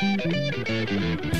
Thank you.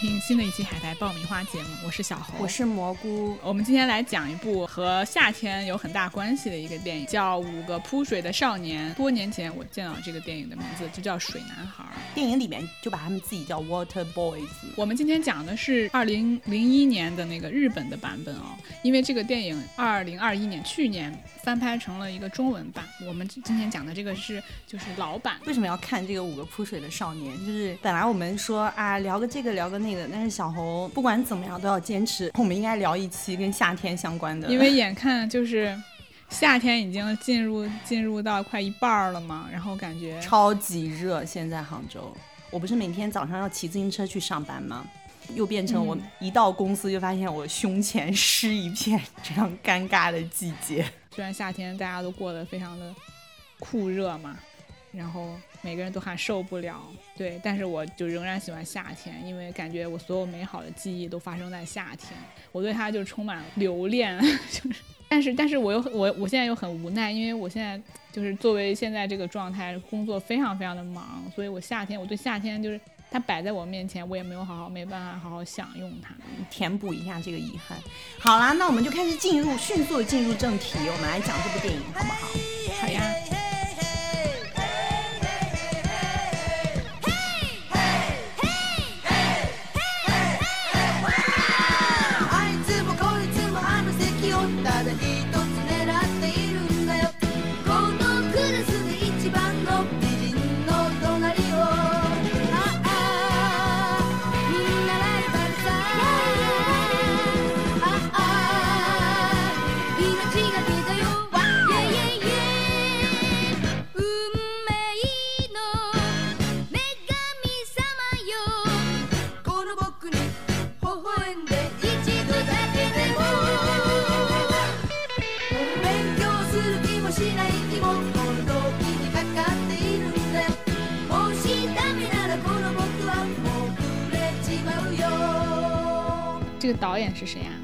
听新的一期海苔爆米花节目，我是小猴，我是蘑菇。我们今天来讲一部和夏天有很大关系的一个电影，叫《五个扑水的少年》。多年前我见到这个电影的名字就叫《水男孩》，电影里面就把他们自己叫 Water Boys。我们今天讲的是二零零一年的那个日本的版本哦，因为这个电影二零二一年去年翻拍成了一个中文版。我们今天讲的这个是就是老版。为什么要看这个《五个扑水的少年》？就是本来我们说啊聊个这个聊个那个，但是小侯不管怎么样都要坚持，我们应该聊一期跟夏天相关的。因为眼看就是夏天已经进入进入到快一半儿了嘛，然后感觉超级热。现在杭州，我不是每天早上要骑自行车去上班吗？又变成我一到公司就发现我胸前湿一片，这样尴尬的季节。虽然夏天大家都过得非常的酷热嘛，然后每个人都喊受不了，对，但是我就仍然喜欢夏天，因为感觉我所有美好的记忆都发生在夏天，我对它就充满了留恋，就是，但是但是我又我我现在又很无奈，因为我现在就是作为现在这个状态，工作非常非常的忙，所以我夏天我对夏天就是它摆在我面前，我也没有好好没办法好好享用它。填补一下这个遗憾。好啦，那我们就开始进入，迅速的进入正题，我们来讲这部电影，好不好？好呀。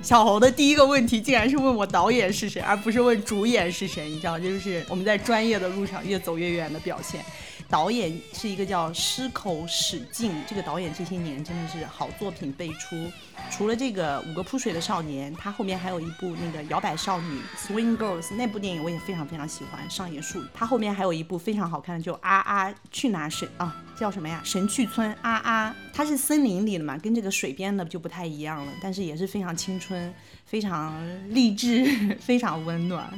小侯的第一个问题竟然是问我导演是谁，而不是问主演是谁，你知道，就是我们在专业的路上越走越远的表现。导演是一个叫矢口史进，这个导演这些年真的是好作品辈出。除了这个《五个扑水的少年》，他后面还有一部那个《摇摆少女》（Swing Girls） 那部电影我也非常非常喜欢，上野树里。他后面还有一部非常好看的，就《啊啊去哪水》啊，叫什么呀？神去村啊啊，它是森林里的嘛，跟这个水边的就不太一样了，但是也是非常青春、非常励志、非常温暖。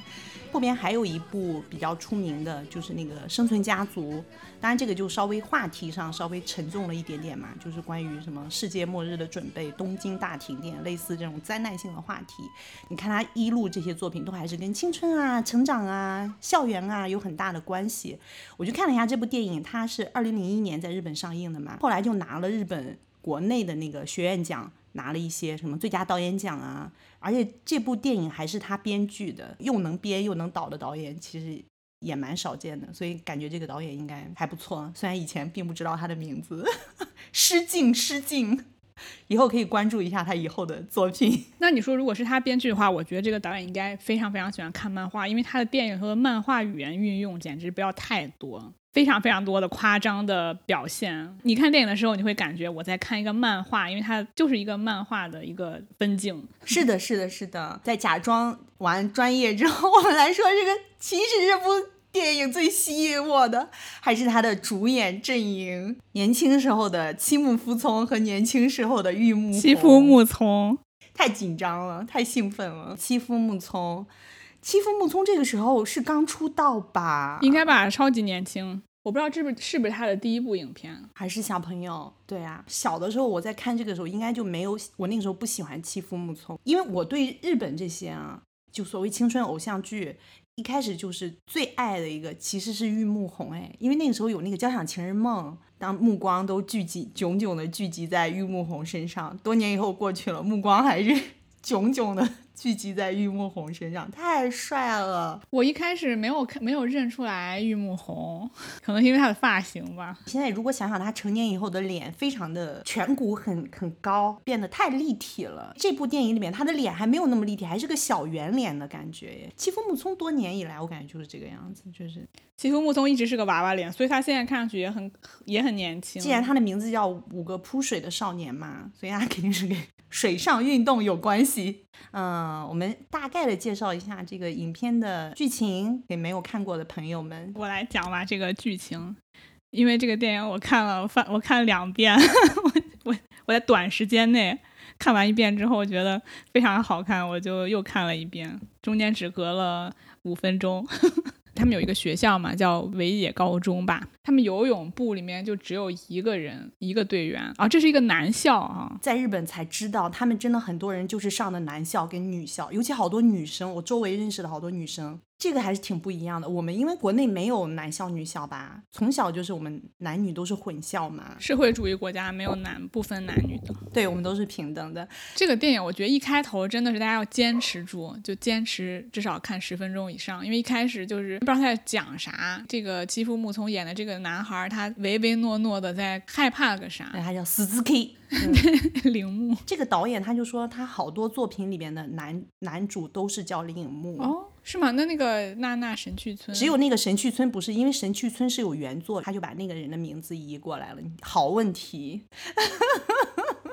后边还有一部比较出名的，就是那个《生存家族》，当然这个就稍微话题上稍微沉重了一点点嘛，就是关于什么世界末日的准备、东京大停电，类似这种灾难性的话题。你看他一路这些作品都还是跟青春啊、成长啊、校园啊有很大的关系。我就看了一下这部电影，它是二零零一年在日本上映的嘛，后来就拿了日本国内的那个学院奖。拿了一些什么最佳导演奖啊，而且这部电影还是他编剧的，又能编又能导的导演，其实也蛮少见的，所以感觉这个导演应该还不错。虽然以前并不知道他的名字，失敬失敬，以后可以关注一下他以后的作品。那你说，如果是他编剧的话，我觉得这个导演应该非常非常喜欢看漫画，因为他的电影和漫画语言运用简直不要太多，非常非常多的夸张的表现。你看电影的时候，你会感觉我在看一个漫画，因为它就是一个漫画的一个分镜。是的，是的，是的。在假装完专业之后，我们来说这个，其实这部电影最吸引我的还是它的主演阵营，年轻时候的七木夫聪和年轻时候的玉木七夫木聪，太紧张了，太兴奋了。七夫木聪，欺负木聪这个时候是刚出道吧？应该吧，超级年轻。我不知道这不是不是他的第一部影片，还是小朋友？对啊，小的时候我在看这个时候，应该就没有我那个时候不喜欢欺负木聪，因为我对日本这些啊，就所谓青春偶像剧，一开始就是最爱的一个其实是玉木宏哎，因为那个时候有那个交响情人梦，当目光都聚集炯炯的聚集在玉木宏身上，多年以后过去了，目光还是 炯炯的聚集在玉木宏身上，太帅了。我一开始没有看，没有认出来玉木宏，可能是因为他的发型吧。现在如果想想他成年以后的脸，非常的颧骨很很高，变得太立体了。这部电影里面他的脸还没有那么立体，还是个小圆脸的感觉耶。欺负木聪多年以来，我感觉就是这个样子，就是欺负木聪一直是个娃娃脸，所以他现在看上去也很也很年轻。既然他的名字叫五个扑水的少年嘛，所以他肯定是跟水上运动有关系。嗯，我们大概的介绍一下这个影片的剧情给没有看过的朋友们。我来讲吧，这个剧情，因为这个电影我看了，我翻我看了两遍，我我我在短时间内看完一遍之后，我觉得非常好看，我就又看了一遍，中间只隔了五分钟。他们有一个学校嘛，叫维野高中吧。他们游泳部里面就只有一个人，一个队员啊，这是一个男校啊。在日本才知道，他们真的很多人就是上的男校跟女校，尤其好多女生，我周围认识的好多女生，这个还是挺不一样的。我们因为国内没有男校女校吧，从小就是我们男女都是混校嘛，社会主义国家没有男不分男女的。对我们都是平等的。这个电影我觉得一开头真的是大家要坚持住，就坚持至少看十分钟以上，因为一开始就是不知道他在讲啥。这个基夫木聪演的这个男孩，他唯唯诺诺的在害怕个啥，？他叫 Suzuki。铃木这个导演他就说，他好多作品里面的男男主都是叫铃木。哦，是吗？那那个娜娜神去村只有那个神去村不是，因为神去村是有原作，他就把那个人的名字移过来了。好问题，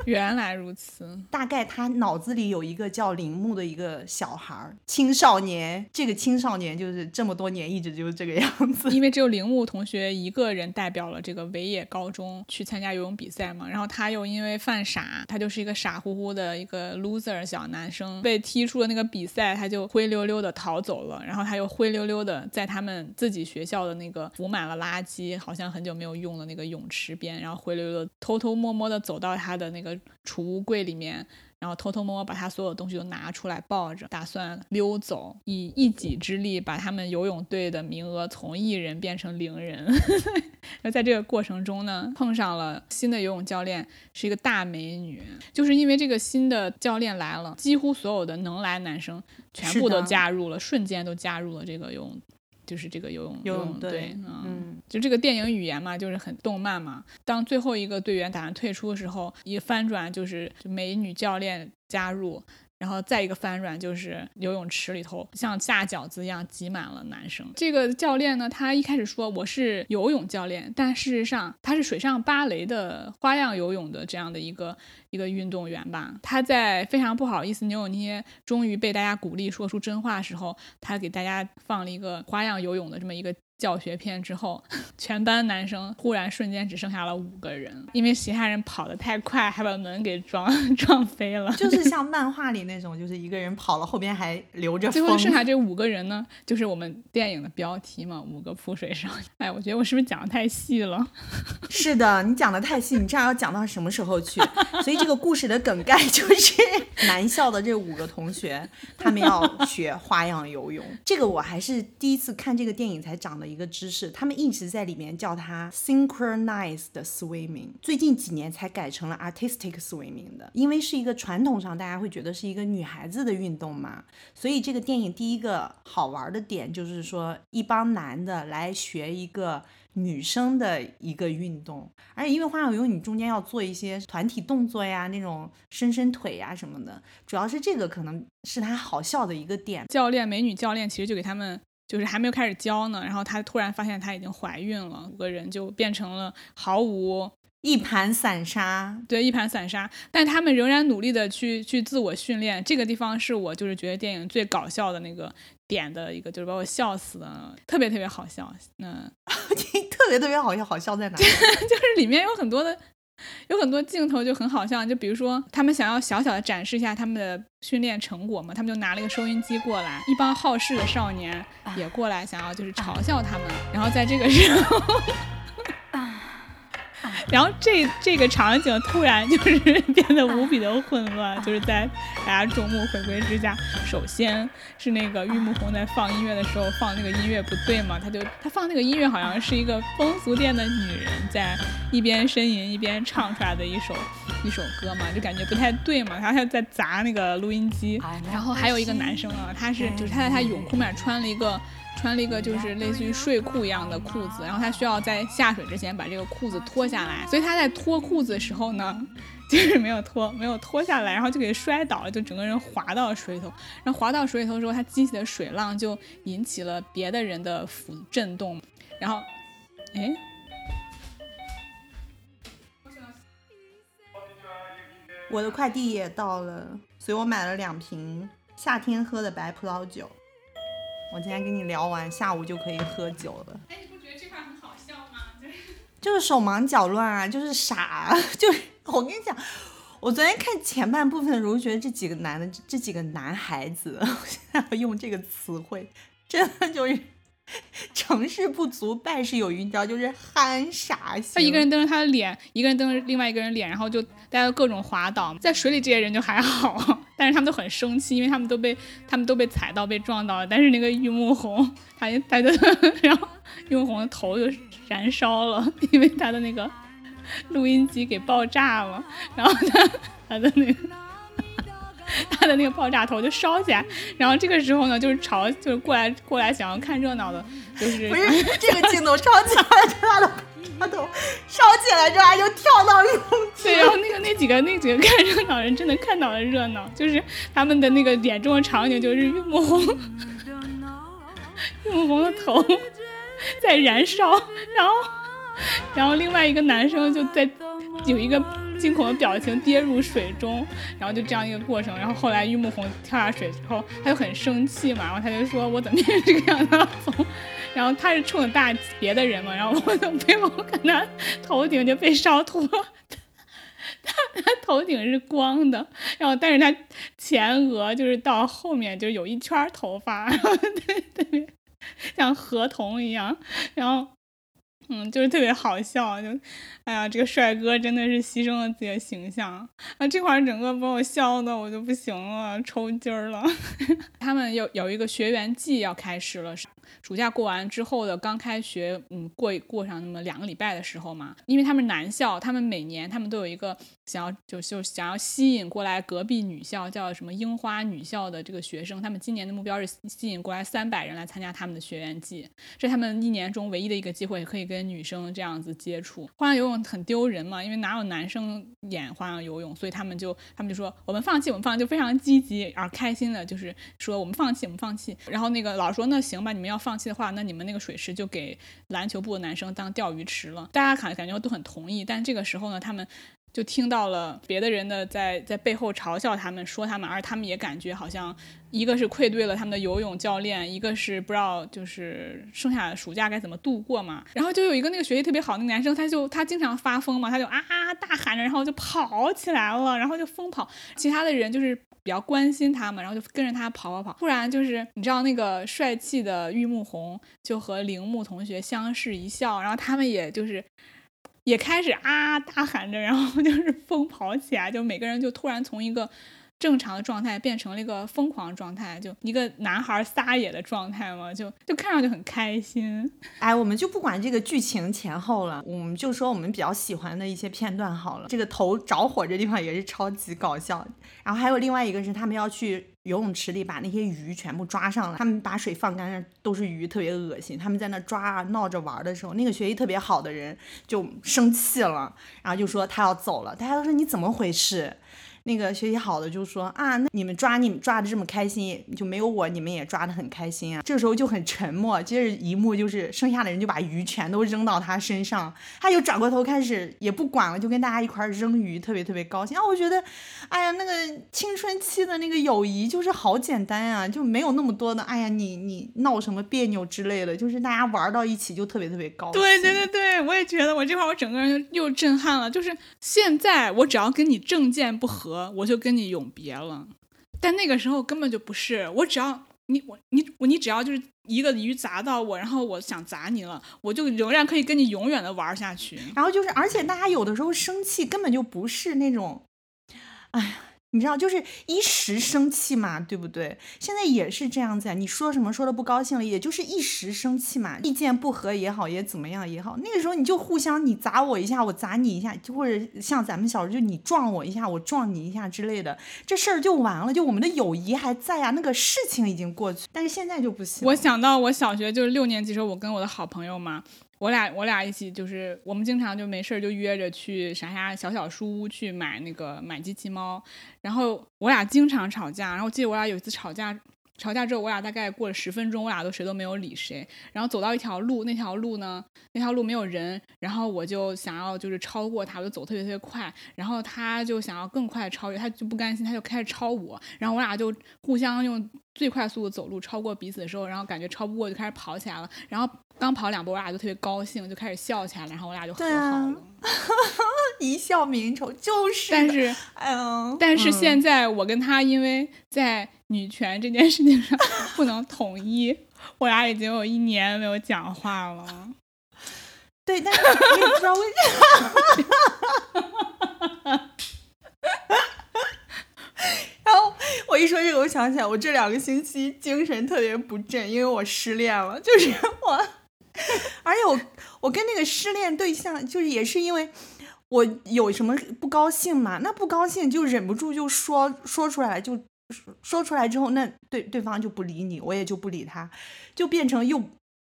原来如此。大概他脑子里有一个叫铃木的一个小孩儿，青少年。这个青少年就是这么多年一直就是这个样子。因为只有铃木同学一个人代表了这个维野高中去参加游泳比赛嘛，然后他又因为犯傻，他就是一个傻乎乎的一个 loser 小男生，被踢出了那个比赛，他就灰溜溜的逃走了，然后他又灰溜溜的在他们自己学校的那个浮满了垃圾，好像很久没有用的那个泳池边，然后灰溜溜地偷偷摸摸的走到他的那个储物柜里面。然后偷偷摸摸把他所有东西都拿出来抱着，打算溜走，以一己之力把他们游泳队的名额从一人变成零人。而在这个过程中呢，碰上了新的游泳教练，是一个大美女。就是因为这个新的教练来了，几乎所有的能来男生全部都加入了，瞬间都加入了这个游泳。就是这个游泳游泳泳队队，嗯，嗯，就这个电影语言嘛，就是很动漫嘛。当最后一个队员打算退出的时候，一翻转就是就美女教练加入，然后再一个翻转就是游泳池里头像下饺子一样挤满了男生。这个教练呢，他一开始说我是游泳教练，但事实上他是水上芭蕾的花样游泳的这样的一个一个运动员吧。他在非常不好意思扭扭捏捏，终于被大家鼓励说出真话时候，他给大家放了一个花样游泳的这么一个教学片之后，全班男生忽然瞬间只剩下了五个人，因为其他人跑得太快，还把门给撞 撞飞了。就是像 漫画里那种，就是一个人跑了，后边还留着。最后剩下这五个人呢，就是我们电影的标题嘛，五个扑水少年。哎，我觉得我是不是讲的太细了？是的，你讲的太细，你这样要讲到什么时候去？所以这个故事的梗概就是男校的这五个同学，他们要学花样游泳。这个我还是第一次看这个电影才长了一个知识，他们一直在里面叫它 synchronized swimming，最近几年才改成了 artistic swimming 的，因为是一个传统上大家会觉得是一个女孩子的运动嘛，所以这个电影第一个好玩的点就是说，一帮男的来学一个女生的一个运动，而且因为花样游泳你中间要做一些团体动作呀，那种伸伸腿呀什么的，主要是这个可能是它好笑的一个点。教练美女教练其实就给他们。就是还没有开始教呢，然后她突然发现她已经怀孕了，五个人就变成了毫无一盘散沙，对一盘散沙，但他们仍然努力的去去自我训练。这个地方是我就是觉得电影最搞笑的那个点的一个，就是把我笑死的，特别特别好笑。嗯 特别特别好笑，好笑在哪里？就是里面有很多的。有很多镜头就很好笑，就比如说他们想要小小的展示一下他们的训练成果嘛，他们就拿了一个收音机过来，一帮好事的少年也过来，想要就是嘲笑他们。然后在这个时候，然后这这个场景突然就是 变得无比的混乱，就是在大家众目睽睽之下，首先是那个玉木宏在放音乐的时候放那个音乐不对嘛，他就他放那个音乐好像是一个风俗店的女人在一边呻吟一边唱出来的一首一首歌嘛，就感觉不太对嘛，然后他就在砸那个录音机，然后还有一个男生啊，他是就是他在他泳裤面穿了一个穿了一个就是类似于睡裤一样的裤子，然后他需要在下水之前把这个裤子脱下来，所以他在脱裤子的时候呢，就是没有脱没有脱下来，然后就给摔倒了，就整个人滑到水里头，然后滑到水里头的时候，他激起的水浪就引起了别的人的浮震动，然后，哎。我的快递也到了，所以我买了两瓶夏天喝的白葡萄酒。我今天跟你聊完，下午就可以喝酒了。哎，你不觉得这块很好笑吗？就是就是手忙脚乱啊，就是傻，就是我跟你讲，我昨天看前半部分的时候，觉得这几个男的，这几个男孩子，我现在要用这个词汇，真的就是 成事不足败事有余，你知道，就是憨傻。他一个人瞪着他的脸，一个人瞪着另外一个人脸，然后就大家各种滑倒。在水里这些人就还好，但是他们都很生气，因为他们都被他们都被踩到、被撞到了。但是那个玉木宏，他他的 然后玉木宏的头就燃烧了，因为他的那个录音机给爆炸了，然后他他的那个。他的那个爆炸头就烧起来，然后这个时候呢，就是朝就是过来过来想要看热闹的，就是不是这个镜头烧起来，他的他头烧起来之后，他就跳到泳池。对，然后那个那几个那几个看热闹人真的看到了热闹，就是他们的那个眼中的场景就是玉木宏，玉木宏的头在燃烧，然后然后另外一个男生就在有一个惊恐的表情跌入水中，然后就这样一个过程。然后后来玉木宏跳下水之后，他就很生气嘛，然后他就说：“我怎么变成这个样子了？” 然后他是冲着大别的人嘛，然后我的背后看他头顶就被烧秃了。他他头顶是光的，然后但是他前额就是到后面就有一圈头发，然后 对对像河童一样，然后嗯就是特别好笑，就哎呀这个帅哥真的是牺牲了自己的形象啊这块儿整个把我笑的我就不行了，抽筋儿了。他们有有一个学员季要开始了，暑假过完之后的刚开学，嗯，过过上那么两个礼拜的时候嘛，因为他们男校，他们每年他们都有一个想要就就想要吸引过来隔壁女校叫什么樱花女校的这个学生，他们今年的目标是吸引过来三百人来参加他们的学员季，这他们一年中唯一的一个机会，可以跟跟女生这样子接触。花样游泳很丢人嘛，因为哪有男生演花样游泳，所以他们就他们就说我们放弃，我们放弃，就非常积极而开心的，就是说我们放弃，我们放弃。然后那个老师说那行吧，你们要放弃的话，那你们那个水池就给篮球部的男生当钓鱼池了。大家感感觉都很同意，但这个时候呢，他们就听到了别的人的在在背后嘲笑他们，说他们，而他们也感觉好像一个是愧对了他们的游泳教练，一个是不知道就是剩下的暑假该怎么度过嘛。然后就有一个那个学习特别好那个男生，他就他经常发疯嘛，他就啊啊大喊着，然后就跑起来了，然后就疯跑，其他的人就是。比较关心他嘛，然后就跟着他跑跑跑。突然就是你知道那个帅气的玉木宏就和铃木同学相视一笑，然后他们也就是也开始啊大喊着，然后就是疯跑起来，就每个人就突然从一个正常的状态变成了一个疯狂状态，就一个男孩撒野的状态嘛，就就看上去很开心。哎，我们就不管这个剧情前后了，我们就说我们比较喜欢的一些片段好了。这个头着火这地方也是超级搞笑。然后还有另外一个是他们要去游泳池里把那些鱼全部抓上来，他们把水放干，都是鱼，特别恶心。他们在那抓啊闹着玩的时候，那个学习特别好的人就生气了，然后就说他要走了。大家都说你怎么回事？那个学习好的就说啊，那你们抓你们抓的这么开心，就没有我你们也抓的很开心啊。这时候就很沉默，接着一幕就是剩下的人就把鱼全都扔到他身上，他就转过头开始也不管了，就跟大家一块儿扔鱼，特别特别高兴啊。我觉得，哎呀，那个青春期的那个友谊就是好简单啊，就没有那么多的哎呀你你闹什么别扭之类的，就是大家玩到一起就特别特别高。对对对对，我也觉得我这块我整个人又震撼了。就是现在我只要跟你政见不合，我就跟你永别了。但那个时候根本就不是，我只要你我你你只要就是一个鱼砸到我，然后我想砸你了，我就仍然可以跟你永远的玩下去。然后就是，而且大家有的时候生气根本就不是那种，哎呀，你知道，就是一时生气嘛，对不对？现在也是这样子，你说什么说的不高兴了，也就是一时生气嘛，意见不合也好，也怎么样也好，那个时候你就互相你砸我一下，我砸你一下，就或者像咱们小时候就你撞我一下，我撞你一下之类的，这事儿就完了，就我们的友谊还在啊，那个事情已经过去，但是现在就不行。我想到我小学就是六年级时候，我跟我的好朋友嘛，我俩我俩一起就是我们经常就没事儿就约着去啥啥小小书屋去买那个买机器猫，然后我俩经常吵架，然后我记得我俩有一次吵架。吵架之后，我俩大概过了十分钟，我俩都谁都没有理谁。然后走到一条路，那条路呢，那条路没有人，然后我就想要就是超过他，我就走特别特别快，然后他就想要更快超越，他就不甘心，他就开始超我，然后我俩就互相用最快速的走路超过彼此的时候，然后感觉超不过就开始跑起来了，然后刚跑两步，我俩就特别高兴，就开始笑起来了，然后我俩就和好对啊了。一笑泯仇，就是。但是哎呦，但是嗯现在我跟他因为在女权这件事情上不能统一，我俩已经有一年没有讲话了。对，但是我也不知道为什么。一说这个，我想起来，我这两个星期精神特别不振，因为我失恋了。就是我，而且我我跟那个失恋对象，就是也是因为我有什么不高兴嘛，那不高兴就忍不住就说说出来，就说说出来之后，那对对方就不理你，我也就不理他，就变成又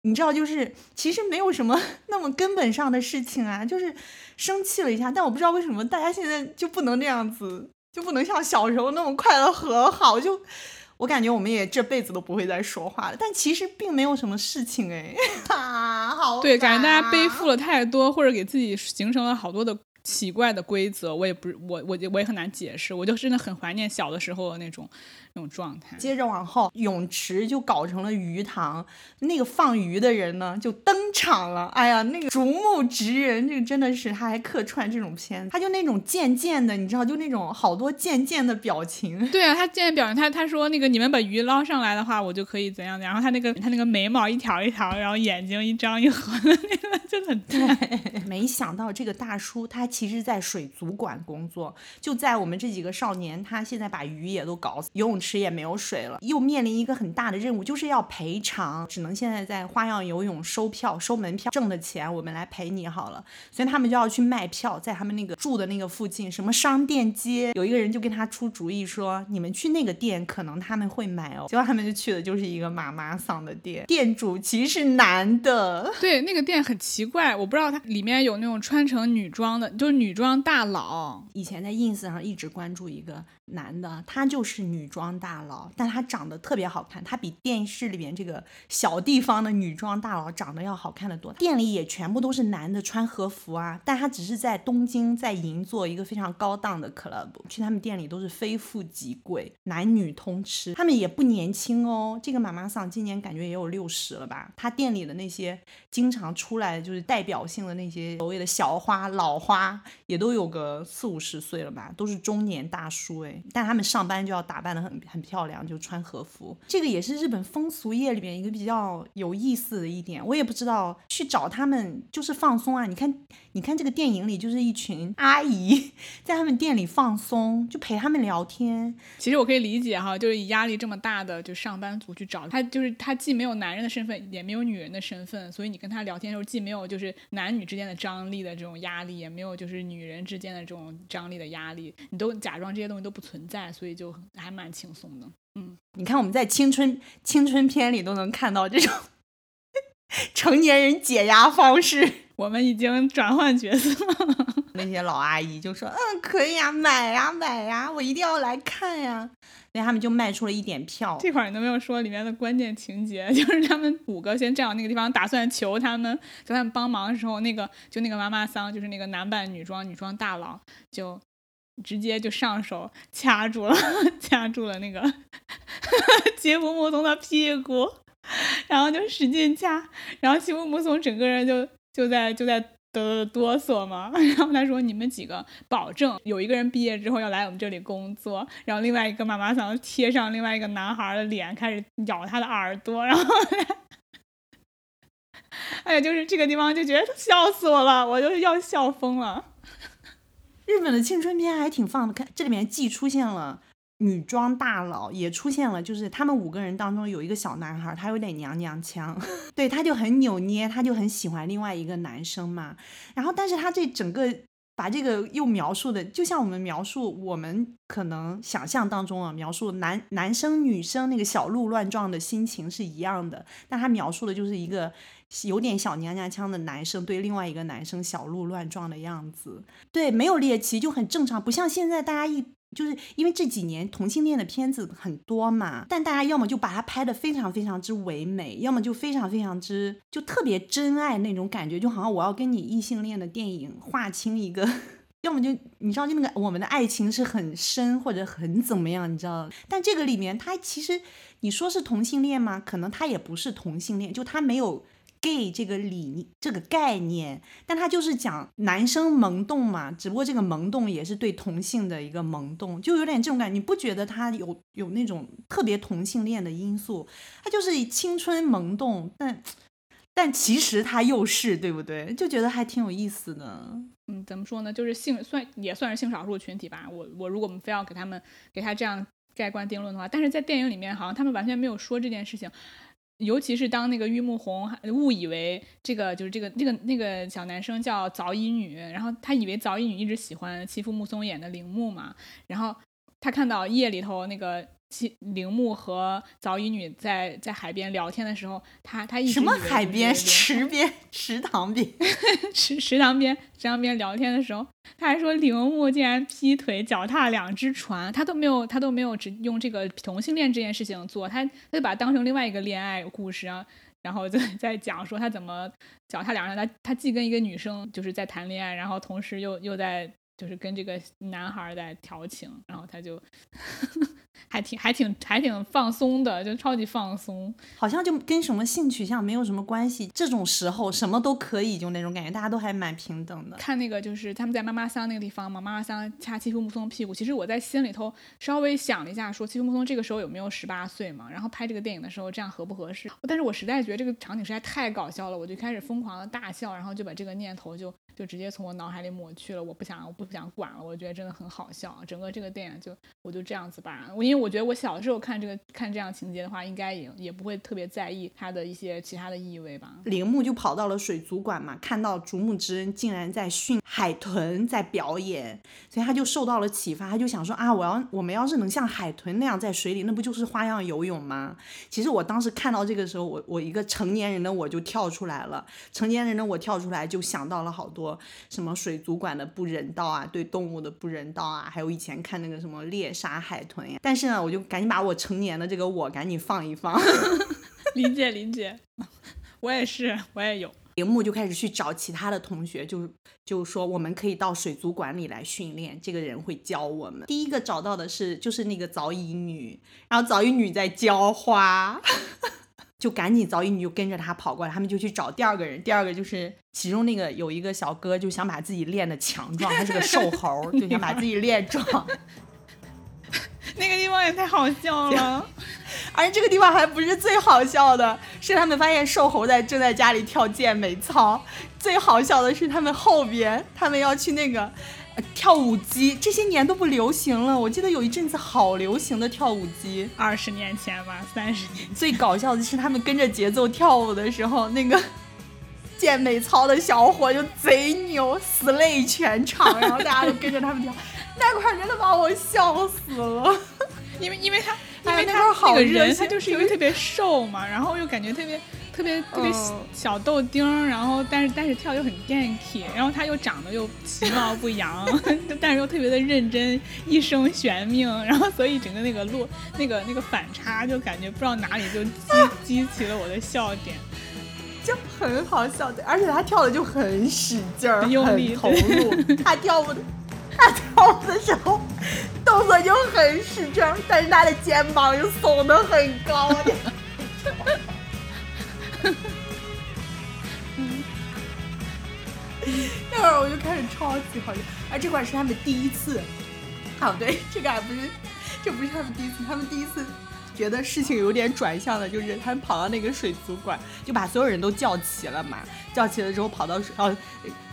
你知道，就是其实没有什么那么根本上的事情啊，就是生气了一下，但我不知道为什么大家现在就不能这样子，就不能像小时候那么快乐和好，就我感觉我们也这辈子都不会再说话了，但其实并没有什么事情哎，啊，好对，感觉大家背负了太多，或者给自己形成了好多的奇怪的规则，我也不是我我我也很难解释，我就真的很怀念小的时候那种那种状态。接着往后，泳池就搞成了鱼塘，那个放鱼的人呢就登场了。哎呀，那个竹木直人，这个真的是他还客串这种片，他就那种贱贱的，你知道，就那种好多贱贱的表情。对啊，他现在表情他他说那个你们把鱼捞上来的话，我就可以怎样怎样。然后他那个他那个眉毛一条一条，然后眼睛一张一合的那个 就很对。没想到这个大叔他其实在水族馆工作，就在我们这几个少年，他现在把鱼也都搞死，游泳池也没有水了，又面临一个很大的任务，就是要赔偿，只能现在在花样游泳收票、收门票挣的钱，我们来赔你好了。所以他们就要去卖票，在他们那个住的那个附近，什么商店街，有一个人就跟他出主意说，你们去那个店，可能他们会买哦。结果他们就去的就是一个妈妈桑的店，店主其实是男的。对，那个店很奇怪，我不知道它里面有那种穿成女装的，就是女装大佬。以前在 ins 上一直关注一个男的，他就是女装大佬，但他长得特别好看，他比电视里面这个小地方的女装大佬长得要好看的多。店里也全部都是男的穿和服啊，但他只是在东京在银座一个非常高档的 club，去他们店里都是非富即贵，男女通吃，他们也不年轻哦。这个妈妈桑今年感觉也有六十了吧？他店里的那些经常出来就是代表性的那些所谓的小花、老花，也都有个四五十岁了吧，都是中年大叔哎。但他们上班就要打扮得很很漂亮，就穿和服。这个也是日本风俗业里面一个比较有意思的一点，我也不知道去找他们就是放松啊。你看，你看这个电影里就是一群阿姨在他们店里放松，就陪他们聊天。其实我可以理解哈，就是以压力这么大的就上班族去找他，就是他既没有男人的身份，也没有女人的身份，所以你跟他聊天的时候，既没有就是男女之间的张力的这种压力，也没有就是女人之间的这种张力的压力，你都假装这些东西都不存在，所以就还蛮轻松的。嗯你看我们在青春青春片里都能看到这种 成年人解压方式。我们已经转换角色了，那些老阿姨就说：“嗯，可以呀，买呀，买呀，我一定要来看呀。”所以他们就卖出了一点票。这块儿你都没有说里面的关键情节，就是他们五个先站到那个地方，打算求他们求他们帮忙的时候，那个就那个妈妈桑，就是那个男扮女装女装大佬，就直接就上手 掐住了掐住了那个吉卜木松的屁股，然后就使劲掐，然后吉卜木松整个人就就在就在。哆哆嗦嘛，然后他说：“你们几个保证有一个人毕业之后要来我们这里工作，然后另外一个妈妈桑贴上另外一个男孩的脸，开始咬他的耳朵，然后，哎呀，就是这个地方就觉得笑死我了，我就要笑疯了。日本的青春片还挺放的，看这里面既出现了女装大佬，也出现了就是他们五个人当中有一个小男孩，他有点娘娘腔，对，他就很扭捏，他就很喜欢另外一个男生嘛。然后，但是他这整个把这个又描述的，就像我们描述我们可能想象当中啊，描述男男生女生那个小鹿乱撞的心情是一样的，但他描述的就是一个有点小娘娘腔的男生对另外一个男生小鹿乱撞的样子。对，没有猎奇就很正常，不像现在大家一。就是因为这几年同性恋的片子很多嘛，但大家要么就把它拍得非常非常之唯美，要么就非常非常之就特别真爱那种感觉，就好像我要跟你异性恋的电影划清一个，要么就你知道就那个我们的爱情是很深或者很怎么样，你知道？但这个里面它其实你说是同性恋吗？可能他也不是同性恋，就他没有。Gay 这个理念这个概念，但他就是讲男生萌动嘛，只不过这个萌动也是对同性的一个萌动，就有点这种感觉。你不觉得他有有那种特别同性恋的因素？他就是青春萌动，但但其实他又是对不对？就觉得还挺有意思的。嗯，怎么说呢？就是性算也算是性少数群体吧。我我如果我们非要给他们给他这样盖棺定论的话，但是在电影里面好像他们完全没有说这件事情。尤其是当那个玉木宏误以为这个就是这个那个那个小男生叫早乙女，然后他以为早乙女一直喜欢欺负木松演的铃木嘛，然后他看到夜里头那个铃木和早乙女在在海边聊天的时候，他他一直什么海边、池边、池塘边，池池塘边池塘边聊天的时候，他还说铃木竟然劈腿脚踏两只船，他都没有他都没有只用这个同性恋这件事情做，他他就把它当成另外一个恋爱故事啊，然后就在讲说他怎么脚踏两船，他他既跟一个女生就是在谈恋爱，然后同时又又在就是跟这个男孩儿在调情，然后他就还挺还挺还挺放松的，就超级放松。好像就跟什么性取向没有什么关系。这种时候什么都可以，就那种感觉，大家都还蛮平等的。看那个就是他们在妈妈桑那个地方嘛，妈妈桑掐欺负木松屁股。其实我在心里头稍微想了一下，说欺负木松这个时候有没有十八岁嘛？然后拍这个电影的时候这样合不合适？但是我实在觉得这个场景实在太搞笑了，我就开始疯狂的大笑，然后就把这个念头就就直接从我脑海里抹去了。我不想我不不想管了，我觉得真的很好笑。整个这个电影就我就这样子吧，我因为我觉得我小时候看这个看这样情节的话，应该也也不会特别在意它的一些其他的意味吧。铃木就跑到了水族馆嘛，看到竹木之恩竟然在训海豚在表演，所以他就受到了启发，他就想说啊，我要我们要是能像海豚那样在水里，那不就是花样游泳吗？其实我当时看到这个时候，我我一个成年人的我就跳出来了，成年人的我跳出来就想到了好多什么水族馆的不人道啊，对动物的不人道啊，还有以前看那个什么猎杀海豚呀。但是呢，我就赶紧把我成年的这个我赶紧放一放。理解理解，我也是，我也有。铃木就开始去找其他的同学，就就说我们可以到水族馆里来训练，这个人会教我们。第一个找到的是就是那个早乙女，然后早乙女在浇花，就赶紧早乙女就跟着他跑过来，他们就去找第二个人。第二个就是其中那个有一个小哥就想把自己练得强壮，他是个瘦猴，就想把自己练壮。那个地方也太好笑了。而这个地方还不是最好笑的，是他们发现瘦猴在正在家里跳健美操。最好笑的是他们后边，他们要去那个、呃跳舞机，这些年都不流行了。我记得有一阵子好流行的跳舞机。二十年前吧，三十年，最搞笑的是他们跟着节奏跳舞的时候，那个 健美操的小伙就贼牛，slay 全场，然后大家都跟着他们跳，那块儿真的把我笑死了。因为因为他因哎为他好那个人热血他就是因为特别瘦嘛，然后又感觉特别特别特别嗯小豆丁儿，然后但是但是跳又很 ganky，，然后他又长得又其貌不扬，但是又特别的认真，一生悬命，然后所以整个那个落那个那个反差就感觉不知道哪里就激激起了我的笑点。就很好笑的，而且他跳的就很使劲儿，很用力投入。他跳舞的，他跳舞的时候动作就很使劲儿，但是他的肩膀又耸得很高。那会儿我就开始超级好笑，而这块是他们第一次。哦，对，这个还不是，这不是他们第一次，他们第一次觉得事情有点转向了，就是他们跑到那个水族馆，就把所有人都叫齐了嘛。叫齐了之后，跑到水，哦，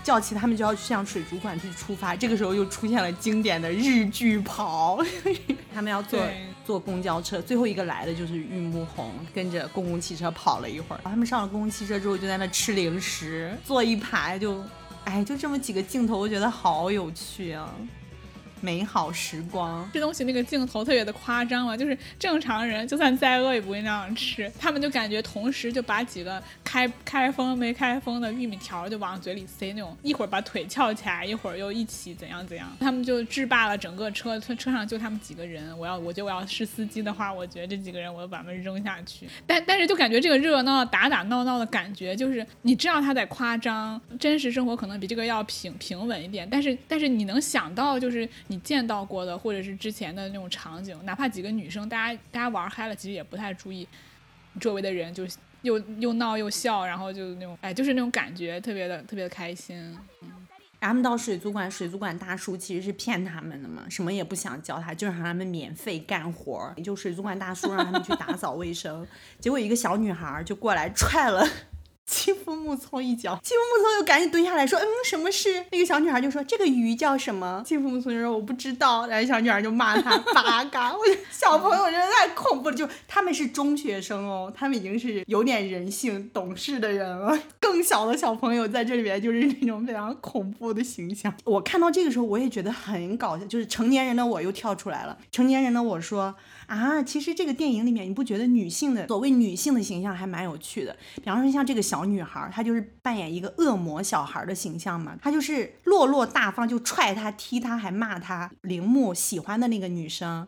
叫齐他们就要向水族馆去出发。这个时候又出现了经典的日剧跑，他们要坐对坐公交车，最后一个来的就是玉木宏，跟着公共汽车跑了一会儿。他们上了公共汽车之后，就在那吃零食，坐一排就，哎，就这么几个镜头，我觉得好有趣啊，美好时光。吃东西那个镜头特别的夸张嘛，就是正常人就算再饿也不会那样吃，他们就感觉同时就把几个开开封没开封的玉米条就往嘴里塞那种，一会儿把腿翘起来，一会儿又一起怎样怎样，他们就制霸了整个车，车车上就他们几个人，我要我觉得我要是司机的话，我觉得这几个人我要把他们扔下去，但但是就感觉这个热闹打打闹闹的感觉，就是你知道他在夸张，真实生活可能比这个要平平稳一点，但是但是你能想到就是你见到过的或者是之前的那种场景，哪怕几个女生，大家大家玩嗨了，其实也不太注意周围的人，就又又闹又笑，然后就那种哎，就是那种感觉特别的特别的开心。嗯他们到水族馆，水族馆大叔其实是骗他们的嘛，什么也不想教他，就让他们免费干活儿。就水族馆大叔让他们去打扫卫生，结果一个小女孩就过来踹了。欺负木聪一脚，欺负木聪又赶紧蹲下来说：“嗯，什么事？”那个小女孩就说：“这个鱼叫什么？”欺负木聪就说：“我不知道。”然后小女孩就骂他八 嘎。我觉得小朋友真的太恐怖了，就他们是中学生哦，他们已经是有点人性、懂事的人了。更小的小朋友在这里边就是那种非常恐怖的形象。我看到这个时候，我也觉得很搞笑，就是成年人的我又跳出来了。成年人的我说啊，其实这个电影里面，你不觉得女性的所谓女性的形象还蛮有趣的？比方说像这个小女孩，她就是扮演一个恶魔小孩的形象嘛，她就是落落大方，就踹她、踢她，还骂她。铃木喜欢的那个女生。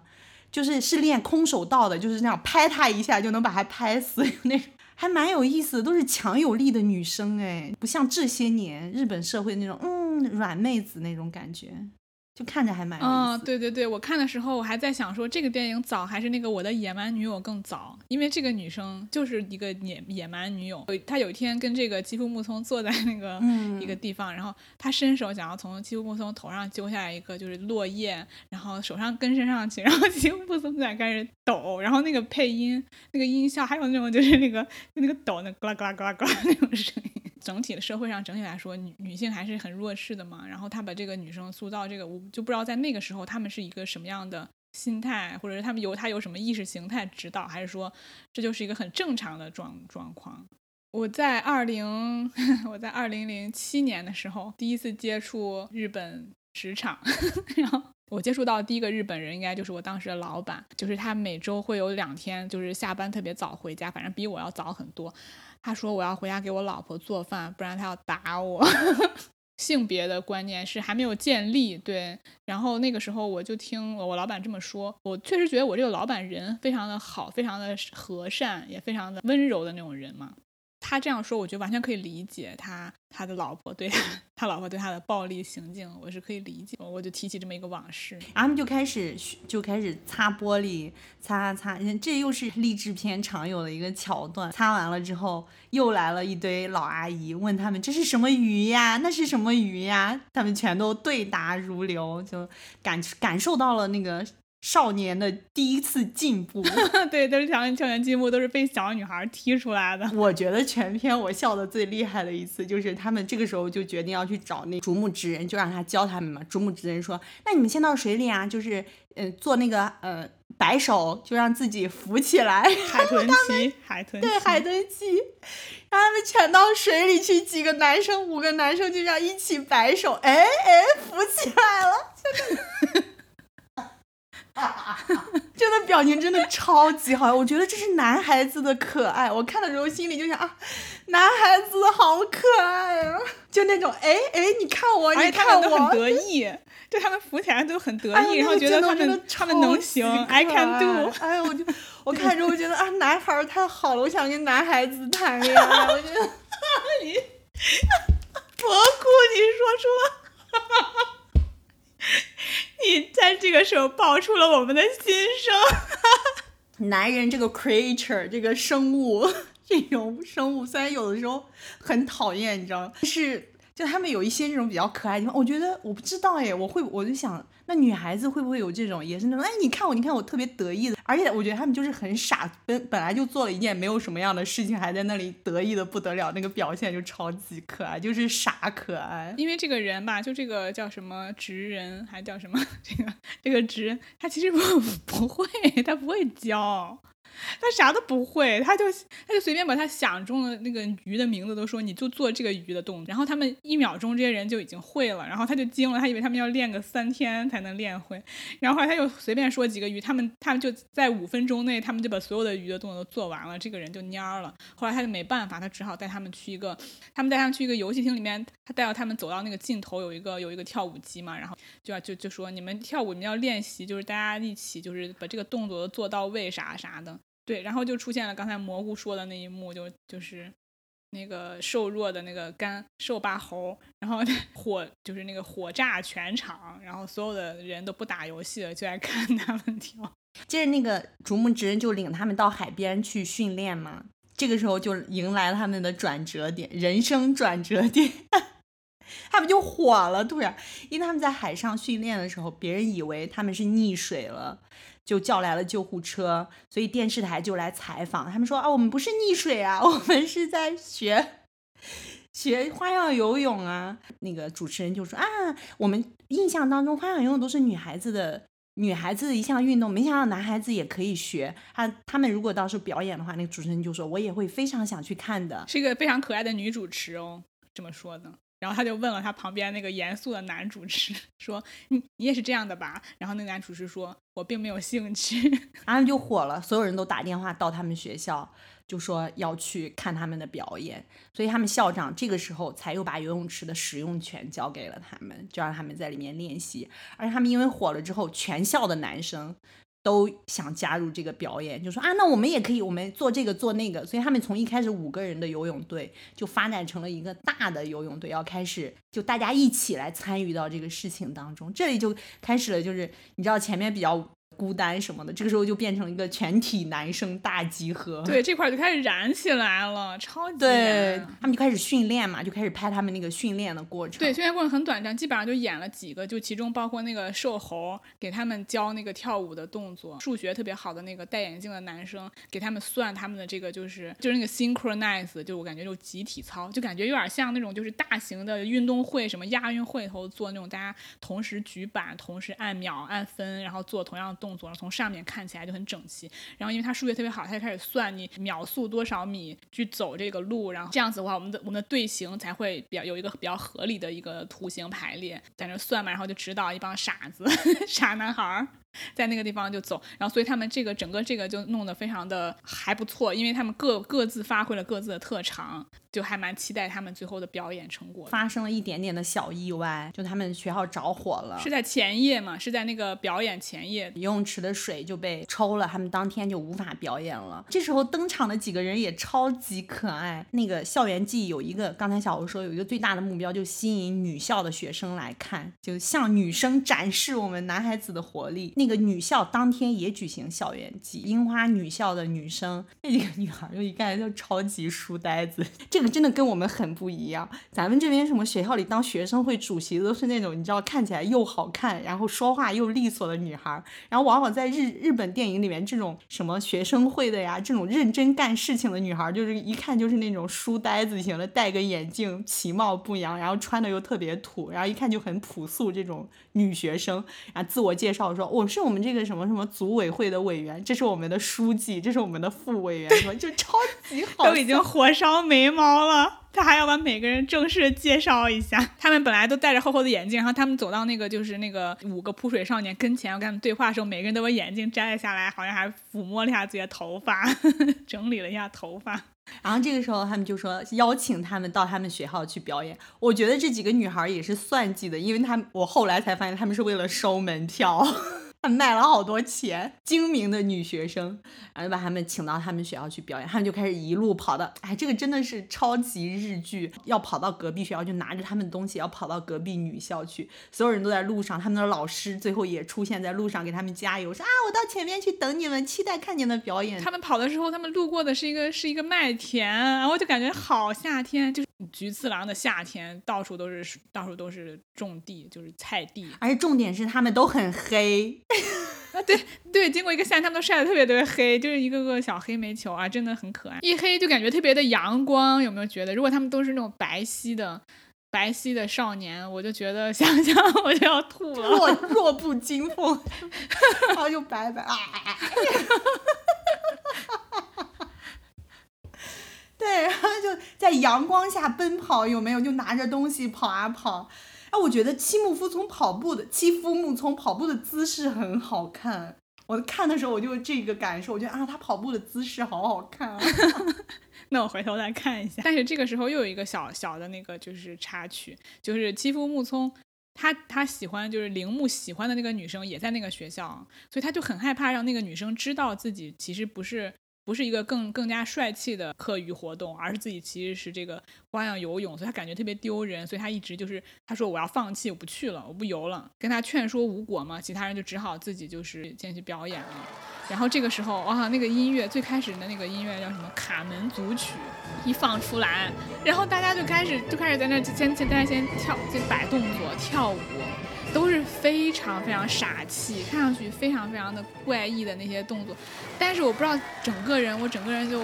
就是是练空手道的，就是那样拍她一下就能把她拍死那种，还蛮有意思的，都是强有力的女生哎，不像这些年日本社会那种嗯软妹子那种感觉，就看着还蛮。嗯，对对对，我看的时候我还在想说，这个电影早还是那个我的野蛮女友更早，因为这个女生就是一个野野蛮女友。有她有一天跟这个吉夫木聪坐在那个嗯一个地方，然后她伸手想要从吉夫木聪头上揪下来一个就是落叶，然后手上跟身上去，然后吉夫木聪在开始抖，然后那个配音、那个音效，还有那种就是那个那个抖那咯啦咯啦咯啦咯啦那种声音。整体的社会上整体来说，女女性还是很弱势的嘛。然后他把这个女生塑造这个，我就不知道在那个时候他们是一个什么样的心态，或者是他们有他有什么意识形态指导，还是说这就是一个很正常的状状况。我在二零 我在二零零七年的时候第一次接触日本职场，然后我接触到第一个日本人应该就是我当时的老板，就是他每周会有两天就是下班特别早回家，反正比我要早很多。他说我要回家给我老婆做饭，不然他要打我。性别的观念是还没有建立，对。然后那个时候我就听我老板这么说，我确实觉得我这个老板人非常的好，非常的和善，也非常的温柔的那种人嘛。他这样说，我觉得完全可以理解他他的老婆对他老婆对他的暴力行径，我是可以理解。我就提起这么一个往事，然后他们就开始就开始擦玻璃，擦擦擦，这又是励志片常有的一个桥段。擦完了之后，又来了一堆老阿姨，问他们这是什么鱼呀？那是什么鱼呀？他们全都对答如流，就感感受到了那个少年的第一次进步。对，都是校园校园进步，都是被小女孩踢出来的。我觉得全片我笑的最厉害的一次，就是他们这个时候就决定要去找那竹木直人，就让他教他们嘛。竹木直人说：“那你们先到水里啊，就是嗯、呃做那个呃摆手，就让自己浮起来。”海豚旗，海豚旗，对，海豚旗，让他们全到水里去，几个男生，五个男生就这样一起摆手，哎哎，浮起来了，真的。真的表情真的超级好，我觉得这是男孩子的可爱。我看的时候心里就想啊，男孩子好可爱啊，就那种哎哎，你看我，你看我，都很得意，就他们扶起来都很得意，哎然后觉得他们他们能行，I 可 can do。哎，我就我看着我觉得啊，男孩儿太好了，我想跟男孩子谈恋爱。我觉得你博库，你说出了，你在这个时候爆出了我们的心声。男人这个 creature 这个生物，这种生物虽然有的时候很讨厌，你知道吗？但是就他们有一些这种比较可爱的地方，我觉得我不知道哎，我会我就想，那女孩子会不会有这种，也是那种哎，你看我，你看我特别得意的，而且我觉得他们就是很傻，本本来就做了一件没有什么样的事情，还在那里得意的不得了，那个表现就超级可爱，就是傻可爱。因为这个人吧，就这个叫什么直人，还叫什么 这个这个直，他其实不不会，他不会教。他啥都不会，他就他就随便把他想中的那个鱼的名字都说，你就做这个鱼的动作，然后他们一秒钟这些人就已经会了，然后他就惊了，他以为他们要练个三天才能练会，然后后来他又随便说几个鱼，他们他们就在五分钟内，他们就把所有的鱼的动作都做完了，这个人就蔫儿了。后来他就没办法，他只好带他们去一个，他们带他们去一个游戏厅里面，他带到他们走到那个尽头有一个有一个跳舞机嘛，然后就要就就说你们跳舞你们要练习，就是大家一起就是把这个动作做到位啥啥的。对，然后就出现了刚才蘑菇说的那一幕，就就是那个瘦弱的那个干瘦巴猴，然后 火就是那个火炸全场，然后所有的人都不打游戏了，就来看他们跳。接着那个竹木直人就领他们到海边去训练嘛，这个时候就迎来了他们的转折点，人生转折点。他们就火了，突然，因为他们在海上训练的时候，别人以为他们是溺水了，就叫来了救护车，所以电视台就来采访，他们说啊，我们不是溺水啊，我们是在学学花样游泳啊。那个主持人就说啊，我们印象当中花样游泳都是女孩子的。女孩子的一项运动，没想到男孩子也可以学。他他们如果到时候表演的话，那个主持人就说，我也会非常想去看的。是一个非常可爱的女主持哦，这么说的。然后他就问了他旁边那个严肃的男主持，说：“你你也是这样的吧？”然后那个男主持说：“我并没有兴趣。”然后就火了，所有人都打电话到他们学校，就说要去看他们的表演。所以他们校长这个时候才又把游泳池的使用权交给了他们，就让他们在里面练习。而且他们因为火了之后，全校的男生。都想加入这个表演，就说啊，那我们也可以，我们做这个做那个，所以他们从一开始五个人的游泳队就发展成了一个大的游泳队，要开始就大家一起来参与到这个事情当中，这里就开始了，就是你知道前面比较。孤单什么的，这个时候就变成一个全体男生大集合。对，这块就开始燃起来了，超级对，他们就开始训练嘛，就开始拍他们那个训练的过程。对，训练过程很短暂，基本上就演了几个，就其中包括那个瘦猴给他们教那个跳舞的动作，数学特别好的那个戴眼镜的男生给他们算他们的这个就是就是那个 synchronize，就我感觉就集体操，就感觉有点像那种就是大型的运动会，什么亚运会头做那种大家同时举板、同时按秒按分，然后做同样。动作从上面看起来就很整齐，然后因为他数学特别好，他就开始算你秒速多少米去走这个路，然后这样子的话，我们的我们的队形才会比较有一个比较合理的一个图形排列，在那算嘛，然后就指导一帮傻子 傻男孩儿。在那个地方就走，然后所以他们这个整个这个就弄得非常的还不错，因为他们各各自发挥了各自的特长，就还蛮期待他们最后的表演成果。发生了一点点的小意外，就他们学校着火了，是在前夜嘛？是在那个表演前夜，游泳池的水就被抽了，他们当天就无法表演了。这时候登场的几个人也超级可爱。那个校园季有一个，刚才小吴说有一个最大的目标，就吸引女校的学生来看，就向女生展示我们男孩子的活力。那那个女校当天也举行校园季，樱花女校的女生那几个女孩就一看就超级书呆子，这个真的跟我们很不一样。咱们这边什么学校里当学生会主席都是那种你知道看起来又好看，然后说话又利索的女孩，然后往往在日日本电影里面这种什么学生会的呀，这种认真干事情的女孩，就是一看就是那种书呆子型的，戴个眼镜，其貌不扬，然后穿的又特别土，然后一看就很朴素这种女学生，然后自我介绍说我是我们这。个什么什么组委会的委员，这是我们的书记，这是我们的副委员，什么就超级好，都已经火烧眉毛了。他还要把每个人正式介绍一下。他们本来都戴着厚厚的眼镜，然后他们走到那个就是那个五个扑水少年跟前，要跟他们对话的时候，每个人都把眼镜摘了下来，好像还抚摸了一下自己的头发，整理了一下头发。然后这个时候他们就说邀请他们到他们学校去表演。我觉得这几个女孩也是算计的，因为他们我后来才发现他们是为了收门票。还卖了好多钱，精明的女学生，然后就把他们请到他们学校去表演，他们就开始一路跑到，哎，这个真的是超级日剧，要跑到隔壁学校，就拿着他们的东西要跑到隔壁女校去，所有人都在路上，他们的老师最后也出现在路上给他们加油，说啊，我到前面去等你们，期待看你们的表演。他们跑的时候，他们路过的是一个是一个麦田，然后就感觉好夏天，就是菊次郎的夏天，到处都是到处都是种地，就是菜地。而且重点是他们都很黑，啊，对对，经过一个夏天，他们都晒得特别特别黑，就是一个个小黑煤球啊，真的很可爱。一黑就感觉特别的阳光，有没有觉得？如果他们都是那种白皙的白皙的少年，我就觉得想想我就要吐了。弱 弱不禁风，然后就白白啊。对，然后就在阳光下奔跑，有没有？就拿着东西跑啊跑。哎，我觉得七木夫从跑步的七夫木从跑步的姿势很好看。我看的时候我就这个感受，我觉得啊，他跑步的姿势好好看啊。那我回头来看一下。但是这个时候又有一个小小的那个就是插曲，就是七夫木聪他他喜欢就是铃木喜欢的那个女生也在那个学校，所以他就很害怕让那个女生知道自己其实不是不是一个更更加帅气的课余活动，而是自己其实是这个花样游泳，所以他感觉特别丢人，所以他一直就是他说我要放弃，我不去了，我不游了，跟他劝说无果嘛，其他人就只好自己就是先去表演了。然后这个时候，哇，那个音乐最开始的那个音乐叫什么《卡门组曲》，一放出来，然后大家就开始就开始在那儿先先大家先跳，先摆动作跳舞，都是非常非常傻气，看上去非常非常的怪异的那些动作，但是我不知道整个人，我整个人就